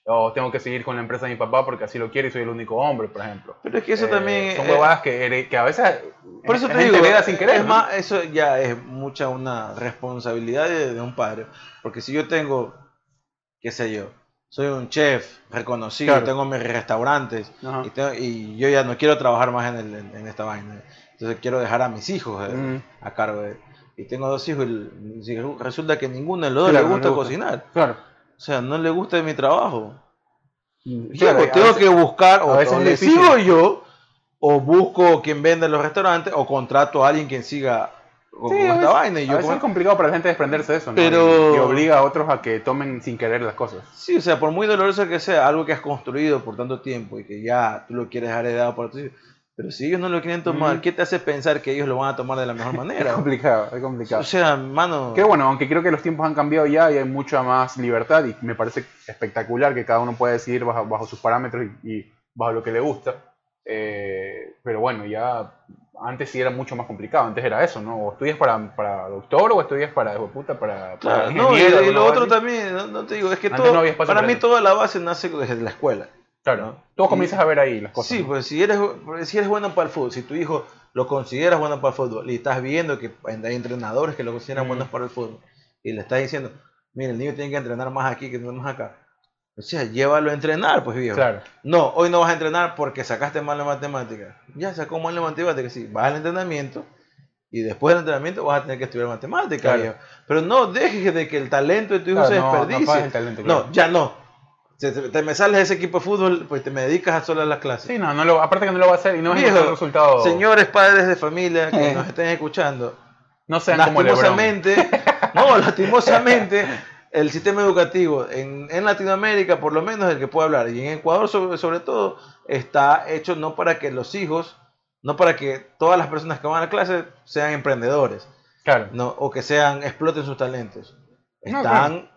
O tengo que seguir con la empresa de mi papá porque así lo quiere y soy el único hombre, por ejemplo. Pero es que eso Eh, también... Son huevadas que, a veces Por eso te digo, sin querer. es ¿no? más, eso ya es mucha una responsabilidad de, de un padre. Porque si yo tengo, qué sé yo, soy un chef reconocido, Claro. tengo mis restaurantes y, tengo- y yo ya no quiero trabajar más en, el- en- en esta vaina. Entonces quiero dejar a mis hijos eh, Mm. a cargo de... Y tengo dos hijos y resulta que ninguno de los dos Claro, le gusta gusta. cocinar. Claro. O sea, no le gusta mi trabajo. Yo a tengo veces- que buscar, a o, veces o es le sigo yo, o busco quien vende en los restaurantes, o contrato a alguien quien siga con, Sí, a esta veces- vaina. Y a yo veces como- es complicado para la gente desprenderse de eso, ¿no? Pero- Y, y obliga a otros a que tomen sin querer las cosas. Sí, o sea, por muy doloroso que sea, algo que has construido por tanto tiempo y que ya tú lo quieres heredado para hijos. Pero si ellos no lo quieren tomar, Ujú. ¿qué te hace pensar que ellos lo van a tomar de la mejor [LAUGHS] Es manera? complicado, es complicado. o sea, mano. Qué bueno, aunque creo que los tiempos han cambiado ya y hay mucha más libertad y me parece espectacular que cada uno pueda decidir bajo, bajo sus parámetros y, y bajo lo que le gusta. Eh, pero bueno, ya antes sí era mucho más complicado. Antes era eso, ¿no? O estudias para, para doctor o estudias para, hijo puta, para, para Claro, no, y, y lo otro también, no, no te digo, es que todo, no para mí toda la base nace desde la escuela. Claro, todos Y- comienzas a ver ahí las cosas. Sí, ¿no? pues si eres, si eres bueno para el fútbol, si tu hijo lo consideras bueno para el fútbol y estás viendo que hay entrenadores que lo consideran Mm. buenos para el fútbol y le estás diciendo, mira, el niño tiene que entrenar más aquí que entrenar más acá. O sea, llévalo a entrenar, pues viejo. Claro. No, hoy no vas a entrenar porque sacaste mal la matemática. Ya sacó mal la matemática, sí. Vas al entrenamiento y después del entrenamiento vas a tener que estudiar matemática, Claro. viejo. Pero no dejes de que el talento de tu hijo Claro, se no- no desperdicie. el talento. No, ya no. Si te, te me sales de ese equipo de fútbol, pues te me dedicas a solo a las clases. Sí, no, no lo, aparte que no lo va a hacer y no es el resultado. Señores padres de familia que Eh. nos estén escuchando, no sean como Lebron. lastimosamente, no, lastimosamente, el sistema educativo en, en Latinoamérica, por lo menos el que puedo hablar, y en Ecuador sobre, sobre todo, está hecho no para que los hijos, no para que todas las personas que van a clase sean emprendedores, Claro. no, o que sean, exploten sus talentos. No, Están,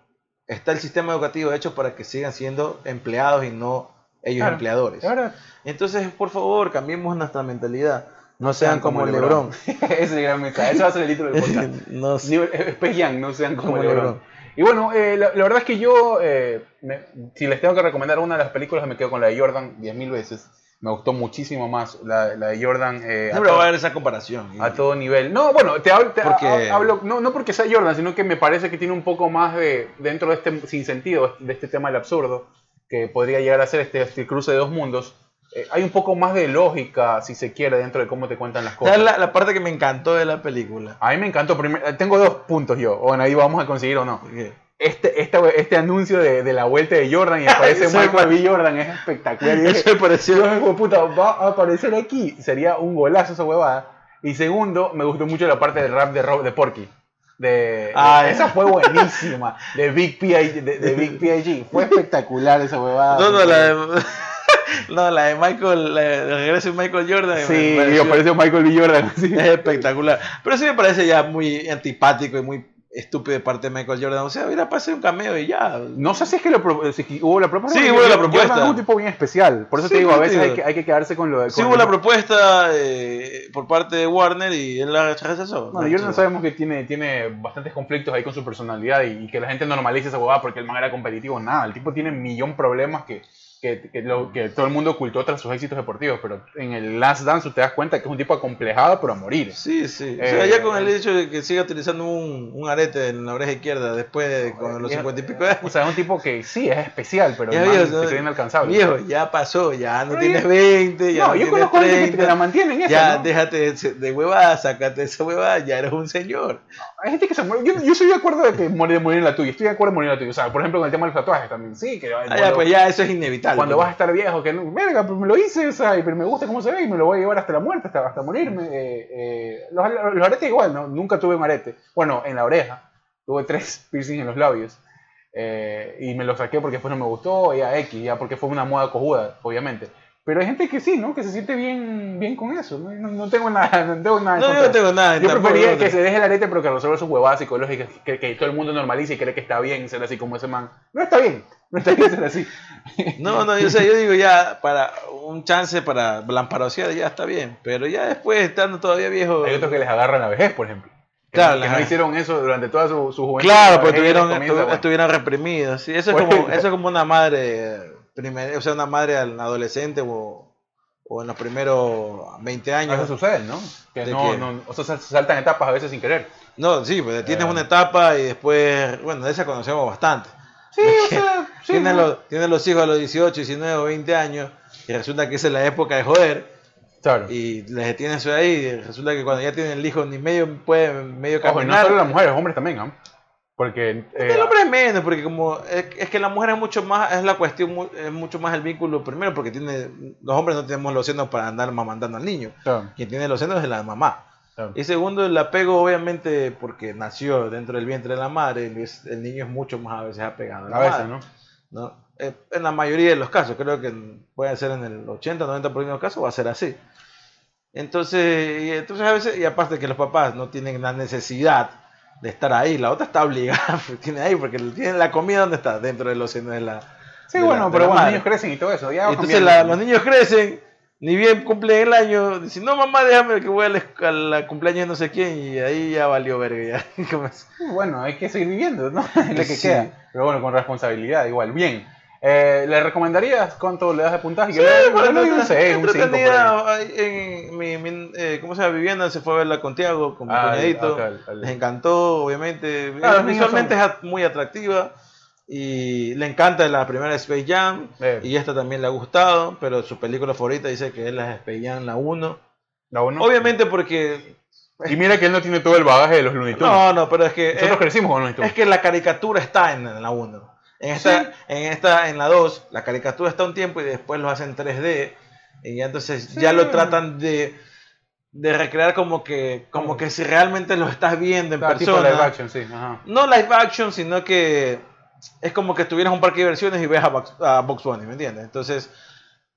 Está el sistema educativo hecho para que sigan siendo empleados y no ellos Claro. empleadores. Verdad. Entonces, por favor, cambiemos nuestra mentalidad. No sean, sean como, como Lebron. [LAUGHS] Ese es el gran mensaje. Eso va a ser el título del podcast. [LAUGHS] no Space Jam, no sean como, Como LeBron. LeBron. Y bueno, eh, la, la verdad es que yo, eh, me- si les tengo que recomendar una de las películas, me quedo con la de Jordan 10.000 veces. Me gustó muchísimo más la, la de Jordan eh, Siempre va a haber esa comparación. a todo nivel. No, bueno, te, hablo, te Porque- ha- hablo, no, no porque sea Jordan, sino que me parece que tiene un poco más de, dentro de este sinsentido, de este tema del absurdo, que podría llegar a ser este, este cruce de dos mundos. eh, hay un poco más de lógica, si se quiere, dentro de cómo te cuentan las cosas. ¿Sabes la, la parte que me encantó de la película? A mí me encantó. primer- tengo dos puntos yo. Bueno, ahí vamos a conseguir o no. Porque- Este, este, este anuncio de, de la vuelta de Jordan y aparece [LAUGHS] me Michael B. Jordan es espectacular. Y [LAUGHS] Eso me pareció. Dios, puta, va a aparecer aquí. Sería un golazo esa huevada. Y segundo, me gustó mucho la parte del rap de, Rob, de Porky. De, Ah, esa fue buenísima. [LAUGHS] De Big P.I.G. De, de Big P.I.G. Fue espectacular esa huevada. No, no, la de, no, la de Michael, la de regreso de Michael Jordan. me Sí, pareció- y apareció Michael B. Jordan. así. Es espectacular. Pero sí me parece ya muy antipático y muy estúpido de parte de Michael Jordan. O sea, mira, pase un cameo y ya. No sé si es que, lo si hubo la propuesta. Sí, hubo la Jordan propuesta. es un tipo bien especial. Por eso Sí, te digo, a veces hay que, hay que quedarse con lo de. Sí hubo la propuesta eh, por parte de Warner y él la rechazó. Bueno, Jordan sabemos que tiene, tiene bastantes conflictos ahí con su personalidad y, y que la gente normalice esa huevada porque el man era competitivo. Nada, el tipo tiene un millón problemas que, que, que lo- que todo el mundo ocultó tras sus éxitos deportivos. Pero en el Last Dance te das cuenta que es un tipo acomplejado, pero a morir. Sí, sí. O Eh, sea, ya con el hecho de que siga utilizando un, un arete en la oreja izquierda después de con los 50 y pico de O años. sea, es un tipo que sí, es especial, pero Ya viejo, ¿no? cree inalcanzable. Viejo, ya pasó, ya no Pero tienes ya- 20, ya no, no, yo tienes conozco a gente que 30. la mantiene en eso. Ya, ¿no? déjate de, de huevada, sácate esa huevada, ya eres un señor. Hay gente que se muere. Yo, yo soy de acuerdo de que morir, morir en la tuya. Estoy de acuerdo de morir en la tuya. O sea, por ejemplo, con el tema de los tatuajes también. Sí, que Ah, ya, pues ya eso es inevitable. cuando pues. vas a estar viejo, que no, verga, pues me lo hice, o sea, y- pero me gusta cómo se ve y me lo voy a llevar hasta la muerte, hasta, hasta morirme. eh, eh, los, los aretes igual, ¿no? Nunca tuve un arete. Bueno, en la oreja. Tuve tres [LAUGHS] piercings en los labios. eh, y me los saqué porque después no me gustó, ya X, ya porque fue una moda cojuda, obviamente. Pero hay gente que sí, ¿no? Que se siente bien, bien con eso. No, no- no tengo nada, no tengo nada No, yo no tengo nada. Yo no que se deje el arete, pero que resuelva sus huevadas psicológicas, que, que todo el mundo normalice y cree que está bien ser así como ese man. No está bien, no está bien ser así. No, no, yo, sé, yo digo ya, para un chance para lamparosear ya está bien, pero ya después, estando todavía viejo... Hay otros que les agarran la vejez, por ejemplo. Que, Claro, no- que no hicieron eso durante toda su, su juventud. Claro, pues les estuvieron, comienza, bueno. estuvieron reprimidos. Sí, eso, es Bueno. como, [LAUGHS] eso es como una madre, primer, o sea, una madre al adolescente o, o en los primeros 20 años. Eso sucede, ¿no? Que ¿De no, no, o sea, se saltan etapas a veces sin querer. No, sí, pues tienes Eh. una etapa y después, bueno, de esa conocemos bastante. Sí, o [LAUGHS] sea, sí. tienes, ¿no? los, tienes los hijos a los 18, 19 o 20 años y resulta que esa es la época de joder Claro. y les tienes eso ahí y resulta que cuando ya tienen el hijo ni medio puede medio Ojo, y no caminar. solo las mujeres, los hombres también, ¿ah? Porque. eh, el hombre es menos, porque como es, es que la mujer es mucho más, es la cuestión, es mucho más el vínculo primero, porque tiene, los hombres no tenemos los senos para andar mamandando al niño. claro, Quien tiene los senos es la mamá. claro. Y segundo, el apego obviamente porque nació dentro del vientre de la madre, el niño es mucho más a veces apegado a la A veces, madre, ¿no? ¿no? Eh, En la mayoría de los casos, creo que puede ser en el 80, 90% de los casos va a ser así. Entonces, y entonces a veces, y aparte que los papás no tienen la necesidad de estar ahí, la otra está obligada, [LAUGHS] tiene ahí, porque tienen la comida donde está, dentro de los senos de la... Sí, de bueno, pero bueno, los niños crecen y todo eso. Ya Entonces la- los niños crecen, ni bien cumplen el año, dicen, no mamá, déjame que voy a la, a la cumpleaños de no sé quién, y ahí ya valió verga. [LAUGHS] Bueno, hay que seguir viviendo, ¿no? [LAUGHS] Es lo que Sí. queda. Pero bueno, con responsabilidad, igual. Bien. Eh, ¿Le recomendarías cuánto le das de puntaje? Sí, Yo le doy- bueno, le doy un 6, un 5. por ahí. entretenida, ay, en mi, mi, eh, ¿cómo se llama? Vivienda se fue a verla con Tiago, con mi Ah, cuñadito. al- al- Les encantó, obviamente. Ah, Eh, niños Visualmente son- es muy atractiva. Y le encanta la primera Space Jam. Eh. Y esta también le ha gustado. Pero su película favorita dice que es la Space Jam, la 1. La uno. Obviamente porque. Y mira que él no tiene todo el bagaje de los Looney Tunes. No, no, pero es que. Nosotros es- crecimos con Looney Tunes. Es que la caricatura está en la 1. En esta, Sí. en esta, en la 2, la caricatura está un tiempo y después lo hacen 3D. Y entonces Sí. ya lo tratan de de recrear como que como que si realmente lo estás viendo en persona. live action, sí. Ajá. No live action, sino que es como que estuvieras en un parque de diversiones y ves a Bugs, a Bugs Bunny, ¿me entiendes? Entonces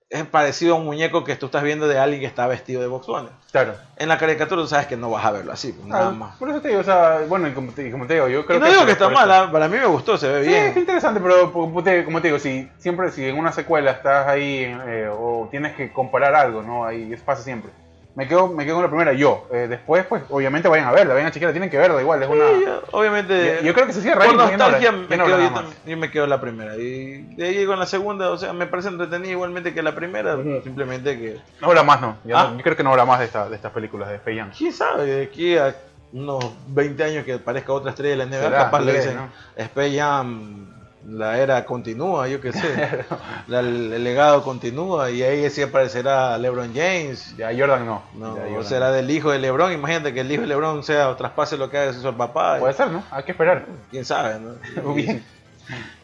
es parecido a un muñeco que tú estás viendo de alguien que está vestido de Bugs Bunny. Claro. En la caricatura tú sabes que no vas a verlo así, pues, nada Ah, más. Por eso te digo, o sea, bueno, y como te, y como te digo, yo creo Y no que... digo por- que está mala, para mí me gustó, se ve Sí, bien. es interesante, pero como te, como te digo, si siempre si en una secuela estás ahí eh, o tienes que comparar algo, ¿no? Ahí eso pasa siempre. Me quedo, me quedo con la primera yo. Eh, después, pues, obviamente vayan a verla, vayan a chequearla, tienen que verla igual, es una... Sí, yo- obviamente. Yo, yo creo que se cierra por ahí, no nostalgia me quedo, yo, nada tam- más. yo me quedo en la primera. Y de ahí con la segunda, o sea, me parece entretenida igualmente que la primera. Simplemente que. No habrá más, no. Ya Ah. no- Yo creo que no habrá más de, esta, de estas películas de Jam. ¿Quién sabe? De aquí a unos 20 años que aparezca otra estrella de la NBA, capaz le dicen ¿no? Space Jam, la era continúa, yo qué sé. [LAUGHS] La- el, legado continúa y ahí sí aparecerá LeBron James. Ya Jordan no. No, Ya o Jordan será del hijo de LeBron. Imagínate que el hijo de LeBron sea o traspase lo que haga el papá. Puede ser, ¿no? Hay que esperar. Quién sabe, ¿no? [LAUGHS] Bien.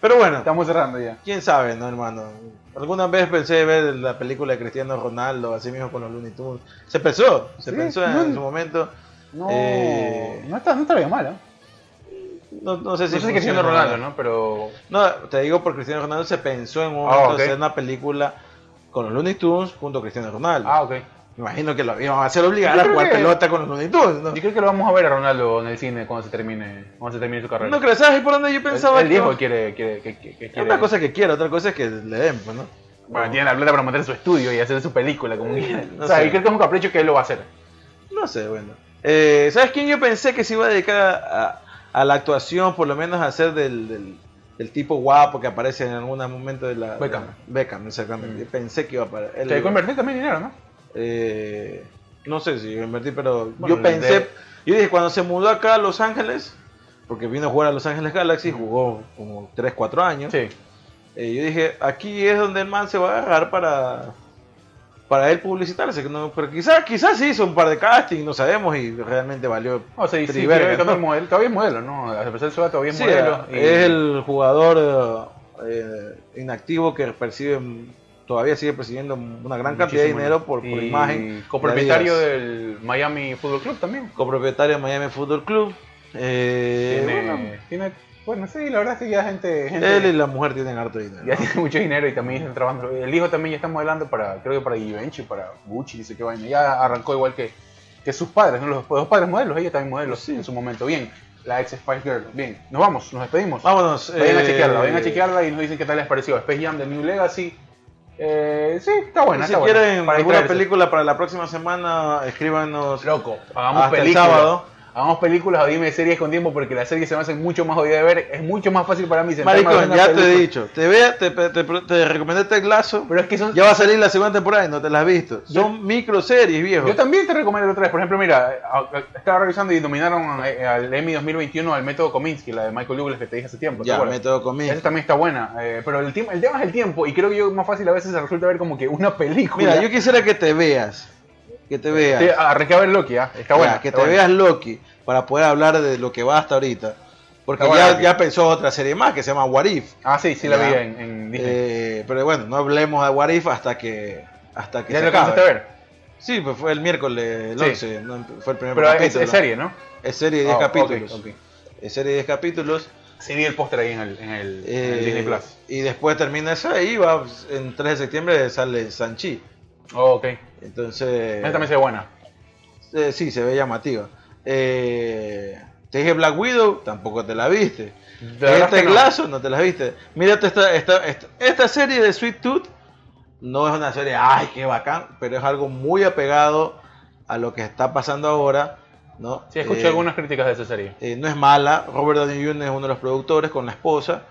Pero bueno, Estamos cerrando ya. quién sabe, ¿no, hermano? Alguna vez pensé ver la película de Cristiano Ronaldo, así mismo con los Looney Tunes. Se pensó, se Sí, pensó en, no- en su momento. No, Eh, no, está, no estaría mal, ¿eh? No, no sé si No sé Cristiano. Ronaldo, ¿no? Pero No, te digo por Cristiano Ronaldo se pensó en un Ah, momento hacer una película con los Looney Tunes junto a Cristiano Ronaldo. Ah, ok. Me imagino que lo iban a hacer obligar Yo a jugar que- pelota con los Looney Tunes. ¿no? Yo creo que lo vamos a ver a Ronaldo en el cine cuando se termine, cuando se termine su carrera. No creo, ¿sabes por dónde yo pensaba dijo no? que quiere, quiere, que, quiere. Una cosa que quiera, otra cosa es que le den, pues, ¿no? Bueno, tiene la plata para montar su estudio y hacer su película como quiera. no o sea, sé. y creo que es un capricho que él lo va a hacer. No sé, bueno. Eh, ¿Sabes quién yo pensé que se iba a dedicar a, a- la actuación, por lo menos a ser del, del, del tipo guapo que aparece en algún momento de la... Beckham. de- Beckham, exactamente. Mm. Yo pensé que iba a aparecer. A invertir también dinero, ¿no? Eh, no sé si invertir, pero Bueno, yo pensé... de- Yo dije, cuando se mudó acá a Los Ángeles, porque vino a jugar a Los Ángeles Galaxy, jugó como 3, 4 años. Sí. Eh, yo dije, aquí es donde el man se va a agarrar para para él publicitarse. que No, pero quizás quizás sí hizo un par de casting, no sabemos, y realmente valió. O sea, y sí, que también ¿no? modelo, todavía es modelo, ¿no? A pesar de su edad, todavía es Sí, modelo. y- es el jugador eh, inactivo que percibe, todavía sigue percibiendo una gran cantidad de dinero por, por y imagen. Copropietario de del Miami Football Club también. Copropietario de Miami Football Club. Eh, Tiene, bueno, sí, la verdad es que ya gente, gente él y la mujer tienen harto dinero. ya tiene mucho dinero y también están trabajando. El hijo también ya está modelando para, creo que para Givenchy, para Gucci, dice que vaina. Ya arrancó igual que, que sus padres, ¿no? Los dos padres modelos, ella también modelos Sí. en su momento. Bien, la ex Spice Girl. Bien, nos vamos, nos despedimos. Vámonos. Vayan a eh, chequearla, vayan a chequearla y nos dicen qué tal les pareció. Space Jam de New Legacy. Eh, sí, está buena. Y si está buena. quieren Para alguna película para la próxima semana, escríbanos. Loco, hagamos Hasta el sábado. Hagamos películas o dime series con tiempo porque las series se me hacen mucho más jodidas de ver. Es mucho más fácil para mí sentarme Maricón, ya te he película. dicho. Te, vea, te, te, te, te recomendé Ted Lasso. Pero es que son. Ya va a salir la segunda temporada y no te la has visto. Yo- Son microseries, viejo. Yo también te recomiendo otra vez. Por ejemplo, mira, estaba revisando y nominaron eh, al Emmy 2021 al método Kominsky, la de Michael Douglas que te dije hace tiempo. ¿te ya, acuerdas? método conmigo. Esa también está buena. eh, pero el, el tema es el tiempo. Y creo que yo más fácil a veces resulta ver como que una película. Mira, yo quisiera que te veas. Que te veas. Sí, arranqué a ver Loki, ¿ah? Está Ya, buena. que está te buena. veas Loki para poder hablar de lo que va hasta ahorita. Porque Está ya, ya pensó otra serie más que se llama What If. Ah, sí, sí la Ya. vi en, en Disney. Eh, pero bueno, no hablemos de What If hasta que hasta que ¿Ya se lo alcanzaste a acabe. ver? Sí, pues fue el miércoles, el Sí. 11, no, fue el primer Pero es, capítulo. es serie, ¿no? Es serie de 10 Ah, ok, capítulos. ok. Es serie de 10 capítulos. Sí, vi el póster ahí en el, en el, en el eh, Disney Plus. y después termina esa y va en 3 de septiembre sale Sanchi. Oh, ok. Entonces, Esa también se ve buena. eh, sí, se ve llamativa. Eh, te dije Black Widow, tampoco te la viste. Este que no. no te la viste. Mírate esta, esta, esta, esta serie de Sweet Tooth. No es una serie, ay, qué bacán, pero es algo muy apegado a lo que está pasando ahora. ¿no? Sí, escuché Eh, algunas críticas de esa serie. eh, no es mala. Robert Downey Jr. es uno de los productores con la esposa.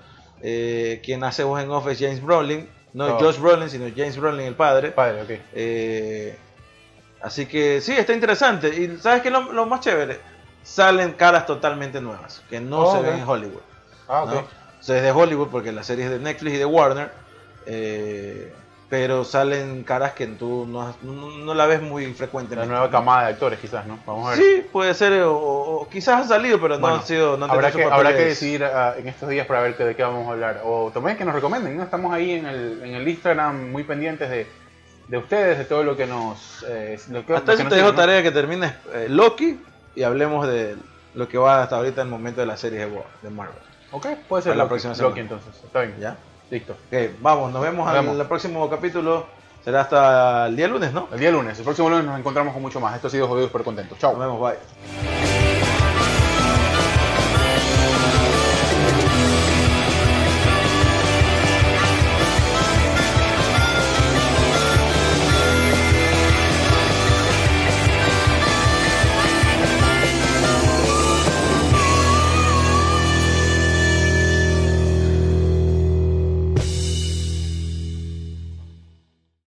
Eh, quien hace voz en off es James Brolin. No Oh. Josh Brolin, sino James Brolin, el padre. Padre, ok. Eh, así que sí, está interesante. Y ¿sabes qué es lo, lo más chévere? Salen caras totalmente nuevas, que no Oh, se ven en Hollywood. Ah, ¿no? ok. O sea, es de Hollywood porque la serie es de Netflix y de Warner. eh, pero salen caras que tú no, no, no la ves muy La frecuentemente. nueva camada de actores, quizás, ¿no? Vamos a ver. Sí, puede ser, o, o quizás ha salido, pero no Bueno, han sido. No han habrá, que, habrá que decidir ah, en estos días para ver de qué vamos a hablar. O también que nos recomienden, ¿no? Estamos ahí en el, en el Instagram muy pendientes de, de ustedes, de todo lo que nos... Eh, lo que, hasta lo eso que te dejo tarea que termines eh, Loki y hablemos de lo que va hasta ahorita en el momento de la serie de, de Marvel. Ok, puede ser Para la Loki, próxima Loki, semana. entonces. Está bien. ¿Ya? Listo. Ok, vamos, nos vemos Nos vemos. el próximo capítulo. Será hasta el día lunes, ¿no? El día lunes, el próximo lunes nos encontramos con mucho más. Esto ha sido Jodidos pero Contentos. Chao. Nos vemos, bye.